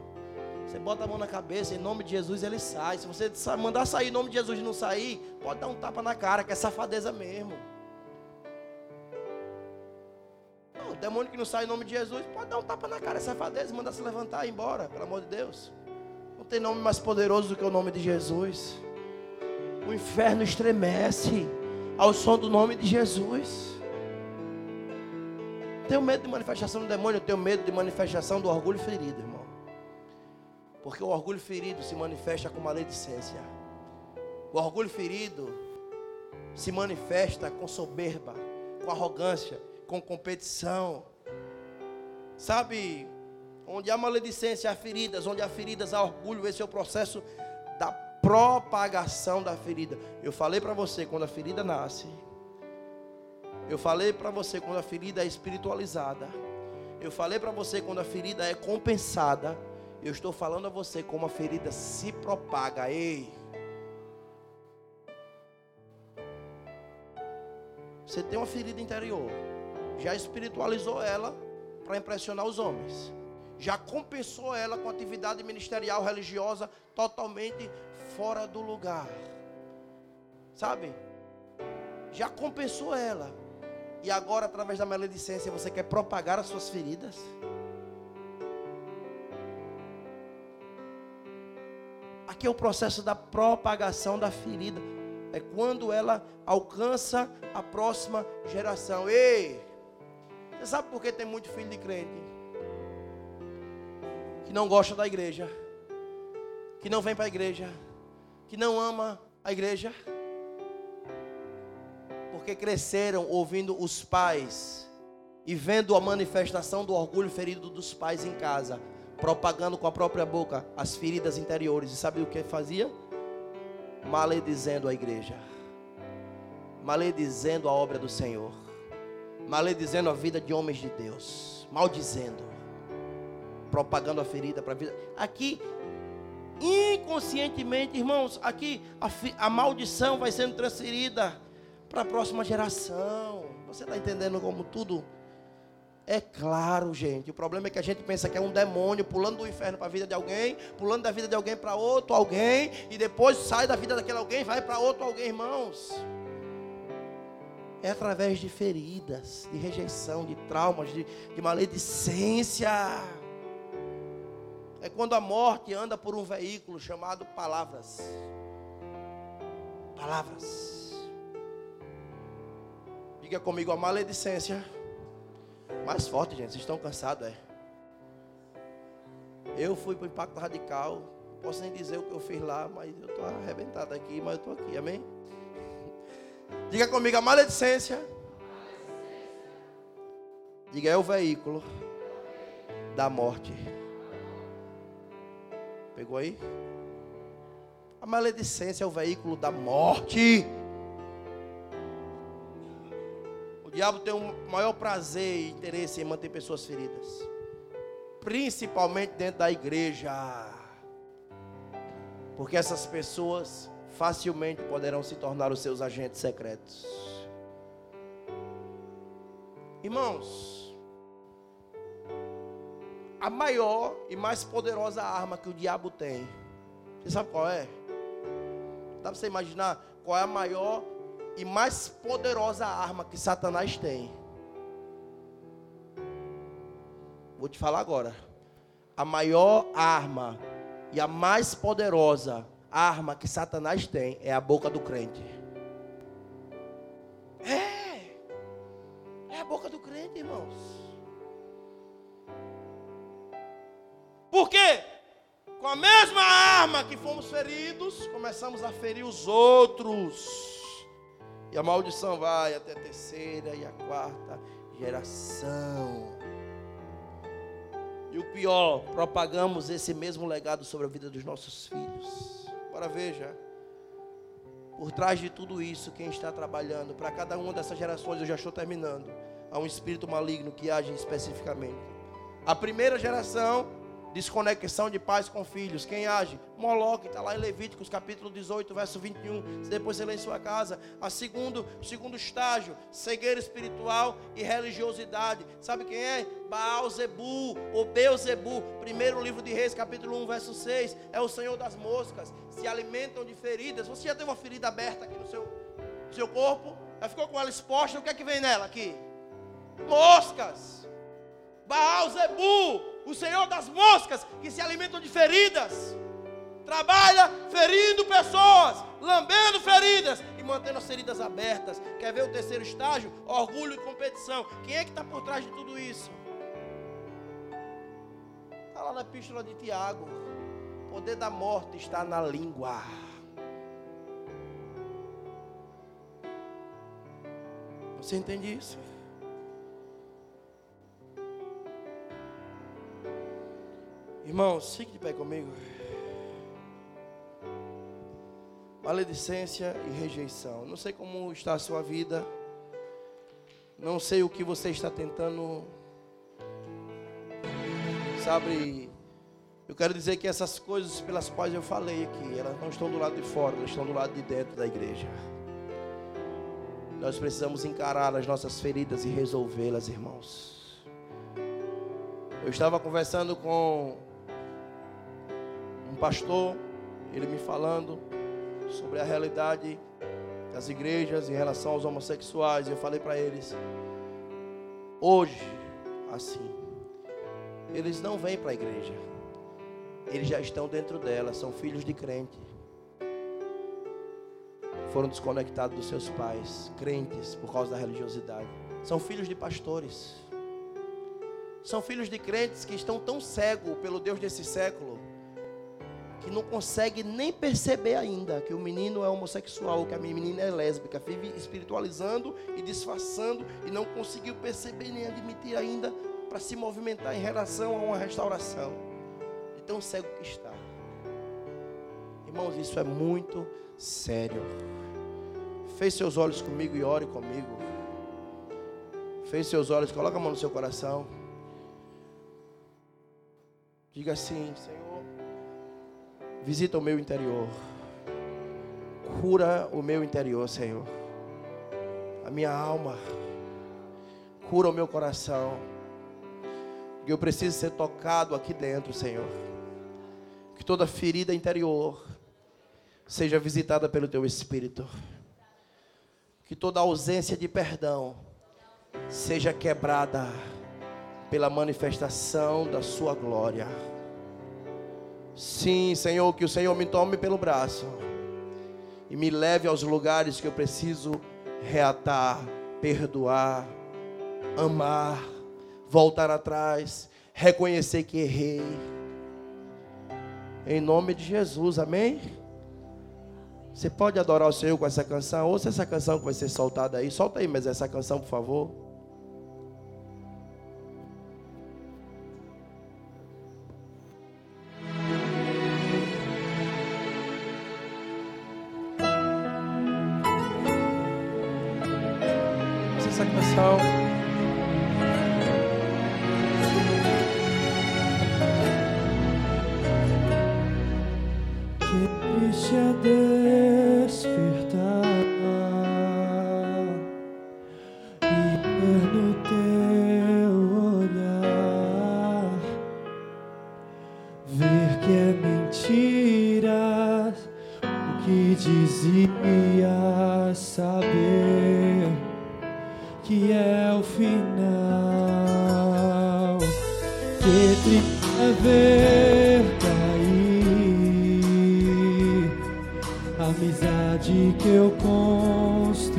Você bota a mão na cabeça, em nome de Jesus ele sai. Se você mandar sair em nome de Jesus e não sair, pode dar um tapa na cara, que é safadeza mesmo. demônio que não sai em nome de Jesus, pode dar um tapa na cara, safadeza, mandar se levantar e ir embora, pelo amor de Deus. Não tem nome mais poderoso do que o nome de Jesus. O inferno estremece ao som do nome de Jesus. Tenho medo de manifestação do demônio, eu tenho medo de manifestação do orgulho ferido, irmão. Porque o orgulho ferido se manifesta com maledicência. O orgulho ferido se manifesta com soberba, com arrogância, com competição. Sabe, onde há maledicência, há feridas, onde há feridas, há orgulho. Esse é o processo da propagação da ferida. Eu falei para você, quando a ferida nasce, eu falei para você quando a ferida é espiritualizada. Eu falei para você quando a ferida é compensada. Eu estou falando a você como a ferida se propaga. Ei. Você tem uma ferida interior. Já espiritualizou ela para impressionar os homens. Já compensou ela com atividade ministerial religiosa totalmente fora do lugar. Sabe? Já compensou ela. E agora, através da maledicência, você quer propagar as suas feridas? Aqui é o processo da propagação da ferida. É quando ela alcança a próxima geração. Ei! Você sabe por que tem muito filho de crente? Que não gosta da igreja. Que não vem para a igreja. Que não ama a igreja porque cresceram ouvindo os pais e vendo a manifestação do orgulho ferido dos pais em casa, propagando com a própria boca as feridas interiores. E sabe o que fazia? Maledizendo a igreja, maledizendo a obra do Senhor, maledizendo a vida de homens de Deus, maldizendo, propagando a ferida para a vida. Aqui inconscientemente, irmãos, aqui a, a, maldição vai sendo transferida para a próxima geração. Você está entendendo como tudo é claro, gente. O problema é que a gente pensa que é um demônio pulando do inferno para a vida de alguém, pulando da vida de alguém para outro alguém, e depois sai da vida daquele alguém e vai para outro alguém, irmãos. É através de feridas, de rejeição, de traumas, de, de maledicência. É quando a morte anda por um veículo chamado palavras. Palavras. Diga comigo a maledicência. Mais forte, gente. Vocês estão cansados, é? Eu fui para o impacto radical. Posso nem dizer o que eu fiz lá, mas eu estou arrebentado aqui, mas eu estou aqui, amém? Diga comigo a maledicência. Diga, é o veículo da morte. Pegou aí? A maledicência é o veículo da morte. Diabo tem um maior prazer e interesse em manter pessoas feridas, principalmente dentro da igreja, porque essas pessoas facilmente poderão se tornar os seus agentes secretos. Irmãos, a maior e mais poderosa arma que o diabo tem, você sabe qual é? Dá para você imaginar qual é a maior e mais poderosa arma que Satanás tem. Vou te falar agora. A maior arma e a mais poderosa arma que Satanás tem é a boca do crente. É. É a boca do crente, irmãos. Por quê? Com a mesma arma que fomos feridos, começamos a ferir os outros. E a maldição vai até a terceira e a quarta geração. E o pior, propagamos esse mesmo legado sobre a vida dos nossos filhos. Agora veja, por trás de tudo isso, quem está trabalhando, para cada uma dessas gerações, eu já estou terminando, há um espírito maligno que age especificamente. A primeira geração Desconexão de pais com filhos. Quem age? Moloque, está lá em Levíticos capítulo 18, verso 21. Depois você lê em sua casa. A segundo, segundo estágio, cegueira espiritual e religiosidade. Sabe quem é? Baal Zebu ou Beuzebu. Primeiro livro de Reis, capítulo 1, verso 6. É o Senhor das moscas. Se alimentam de feridas. Você já tem uma ferida aberta aqui no seu, no seu corpo? Já ficou com ela exposta? O que é que vem nela aqui? Moscas. Baal Zebu o Senhor das moscas que se alimentam de feridas. Trabalha ferindo pessoas, lambendo feridas e mantendo as feridas abertas. Quer ver o terceiro estágio? Orgulho e competição. Quem é que está por trás de tudo isso? Está lá na epístola de Tiago. O poder da morte está na língua. Você entende isso? Irmãos, fique de pé comigo. Maledicência e rejeição. Não sei como está a sua vida. Não sei o que você está tentando. Sabe, eu quero dizer que essas coisas pelas quais eu falei aqui, elas não estão do lado de fora, elas estão do lado de dentro da igreja. Nós precisamos encarar as nossas feridas e resolvê-las, irmãos. Eu estava conversando com um pastor, ele me falando sobre a realidade das igrejas em relação aos homossexuais. E eu falei para eles: hoje, assim, eles não vêm para a igreja, eles já estão dentro dela, são filhos de crente foram desconectados dos seus pais, crentes, por causa da religiosidade. São filhos de pastores. São filhos de crentes que estão tão cegos pelo Deus desse século que não consegue nem perceber ainda que o menino é homossexual, que a menina é lésbica, vive espiritualizando e disfarçando e não conseguiu perceber nem admitir ainda para se movimentar em relação a uma restauração. De tão cego que está. Irmãos, isso é muito sério. Feche seus olhos comigo e ore comigo. Feche seus olhos, coloca a mão no seu coração. Diga assim, Senhor, visita o meu interior. Cura o meu interior, Senhor. A minha alma. Cura o meu coração. Que eu preciso ser tocado aqui dentro, Senhor. Que toda ferida interior seja visitada pelo teu espírito que toda ausência de perdão seja quebrada pela manifestação da sua glória. Sim, Senhor, que o Senhor me tome pelo braço e me leve aos lugares que eu preciso reatar, perdoar, amar, voltar atrás, reconhecer que errei. Em nome de Jesus, amém? Você pode adorar o Senhor com essa canção? Ouça essa canção que vai ser soltada aí. Solta aí, mas essa canção, por favor. que é o final. Que triste é ver cair a amizade que eu construí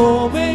我被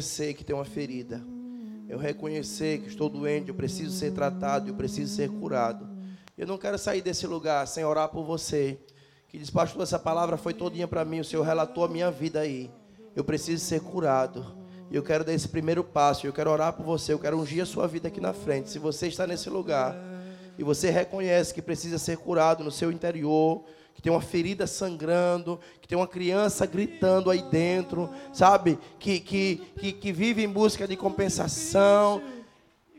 reconhecer que tem uma ferida. Eu reconhecer que estou doente, eu preciso ser tratado, eu preciso ser curado. Eu não quero sair desse lugar sem orar por você. Que diz, pastor, essa palavra foi todinha para mim, o Senhor relatou a minha vida aí. Eu preciso ser curado. Eu quero dar esse primeiro passo, eu quero orar por você, eu quero ungir a sua vida aqui na frente. Se você está nesse lugar e você reconhece que precisa ser curado no seu interior, que tem uma ferida sangrando, que tem uma criança gritando aí dentro, sabe? Que, que, que, que vive em busca de compensação.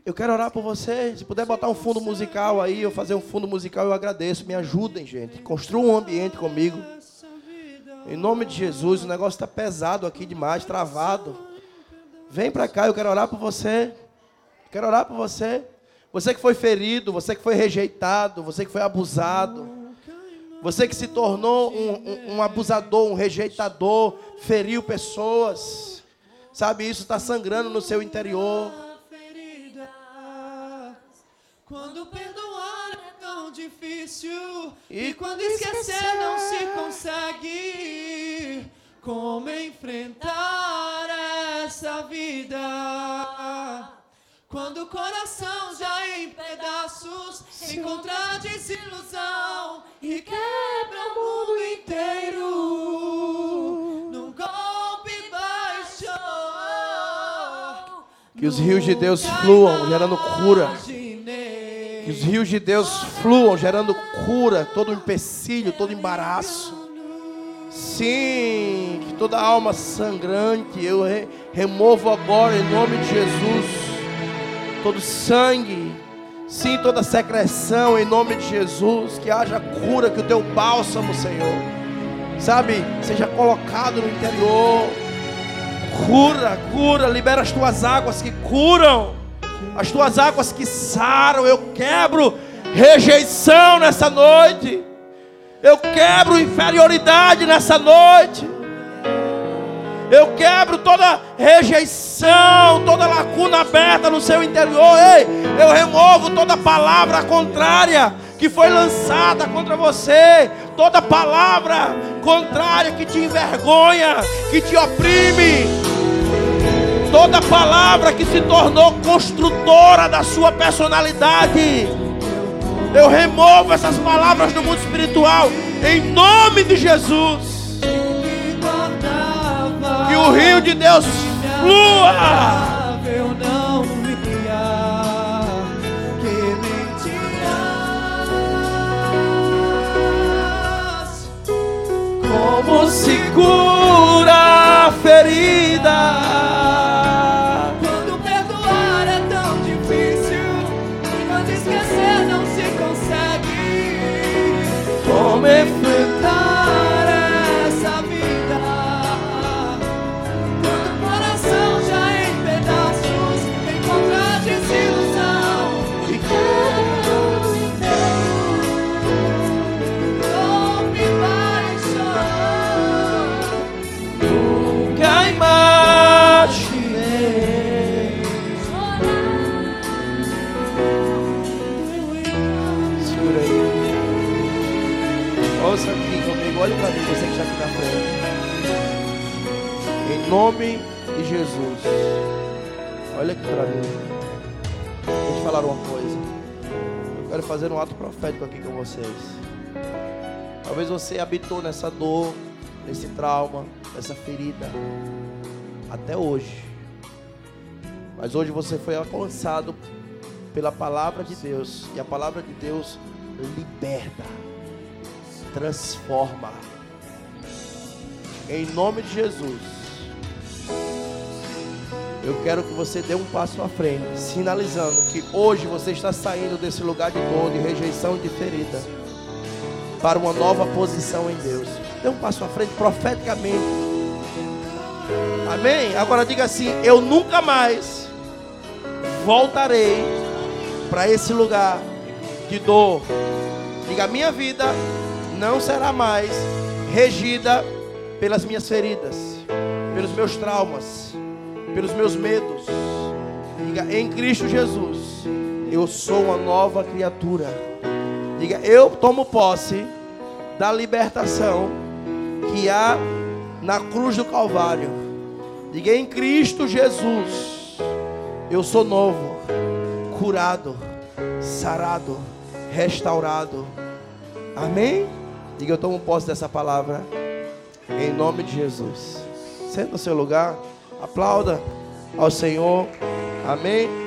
Eu quero orar por você. Se puder botar um fundo musical aí, eu fazer um fundo musical, eu agradeço. Me ajudem, gente. Construam um ambiente comigo. Em nome de Jesus, o negócio está pesado aqui demais, travado. Vem para cá, eu quero orar por você. Quero orar por você. Você que foi ferido, você que foi rejeitado, você que foi abusado. Você que se tornou um, um, um abusador, um rejeitador, feriu pessoas. Sabe, isso está sangrando no seu interior. Quando perdoar é tão difícil. E, e quando esquecer não se consegue. Como enfrentar essa vida? Quando o coração já em pedaços encontra desilusão e quebra o mundo inteiro num golpe baixo. Que os rios de Deus fluam, gerando cura. Que os rios de Deus fluam, gerando cura, todo empecilho, todo embaraço. Sim, que toda alma sangrante eu removo agora em nome de Jesus todo sangue, sim, toda secreção em nome de Jesus, que haja cura, que o teu bálsamo, Senhor, sabe, seja colocado no interior. Cura, cura, libera as tuas águas que curam, as tuas águas que saram. Eu quebro rejeição nessa noite, eu quebro inferioridade nessa noite. Eu quebro toda rejeição, toda lacuna aberta no seu interior. Ei, eu removo toda palavra contrária que foi lançada contra você, toda palavra contrária que te envergonha, que te oprime, toda palavra que se tornou construtora da sua personalidade. Eu removo essas palavras do mundo espiritual em nome de Jesus que o rio de Deus flua. Como se cura a ferida. Vocês. Talvez você habitou nessa dor, nesse trauma, nessa ferida, até hoje. Mas hoje você foi alcançado pela palavra de Deus. E a palavra de Deus liberta, transforma. Em nome de Jesus. Eu quero que você dê um passo à frente, sinalizando que hoje você está saindo desse lugar de dor, de rejeição, de ferida, para uma nova posição em Deus. Dê um passo à frente profeticamente. Amém? Agora diga assim: Eu nunca mais voltarei para esse lugar de dor. Diga: Minha vida não será mais regida pelas minhas feridas, pelos meus traumas, pelos meus medos. Diga: Em Cristo Jesus, eu sou uma nova criatura. Diga: Eu tomo posse da libertação que há na cruz do Calvário. Diga: Em Cristo Jesus eu sou novo, curado, sarado, restaurado. Amém? Diga, eu tomo posse dessa palavra. Em nome de Jesus. Senta no seu lugar. Aplauda ao Senhor. Amém.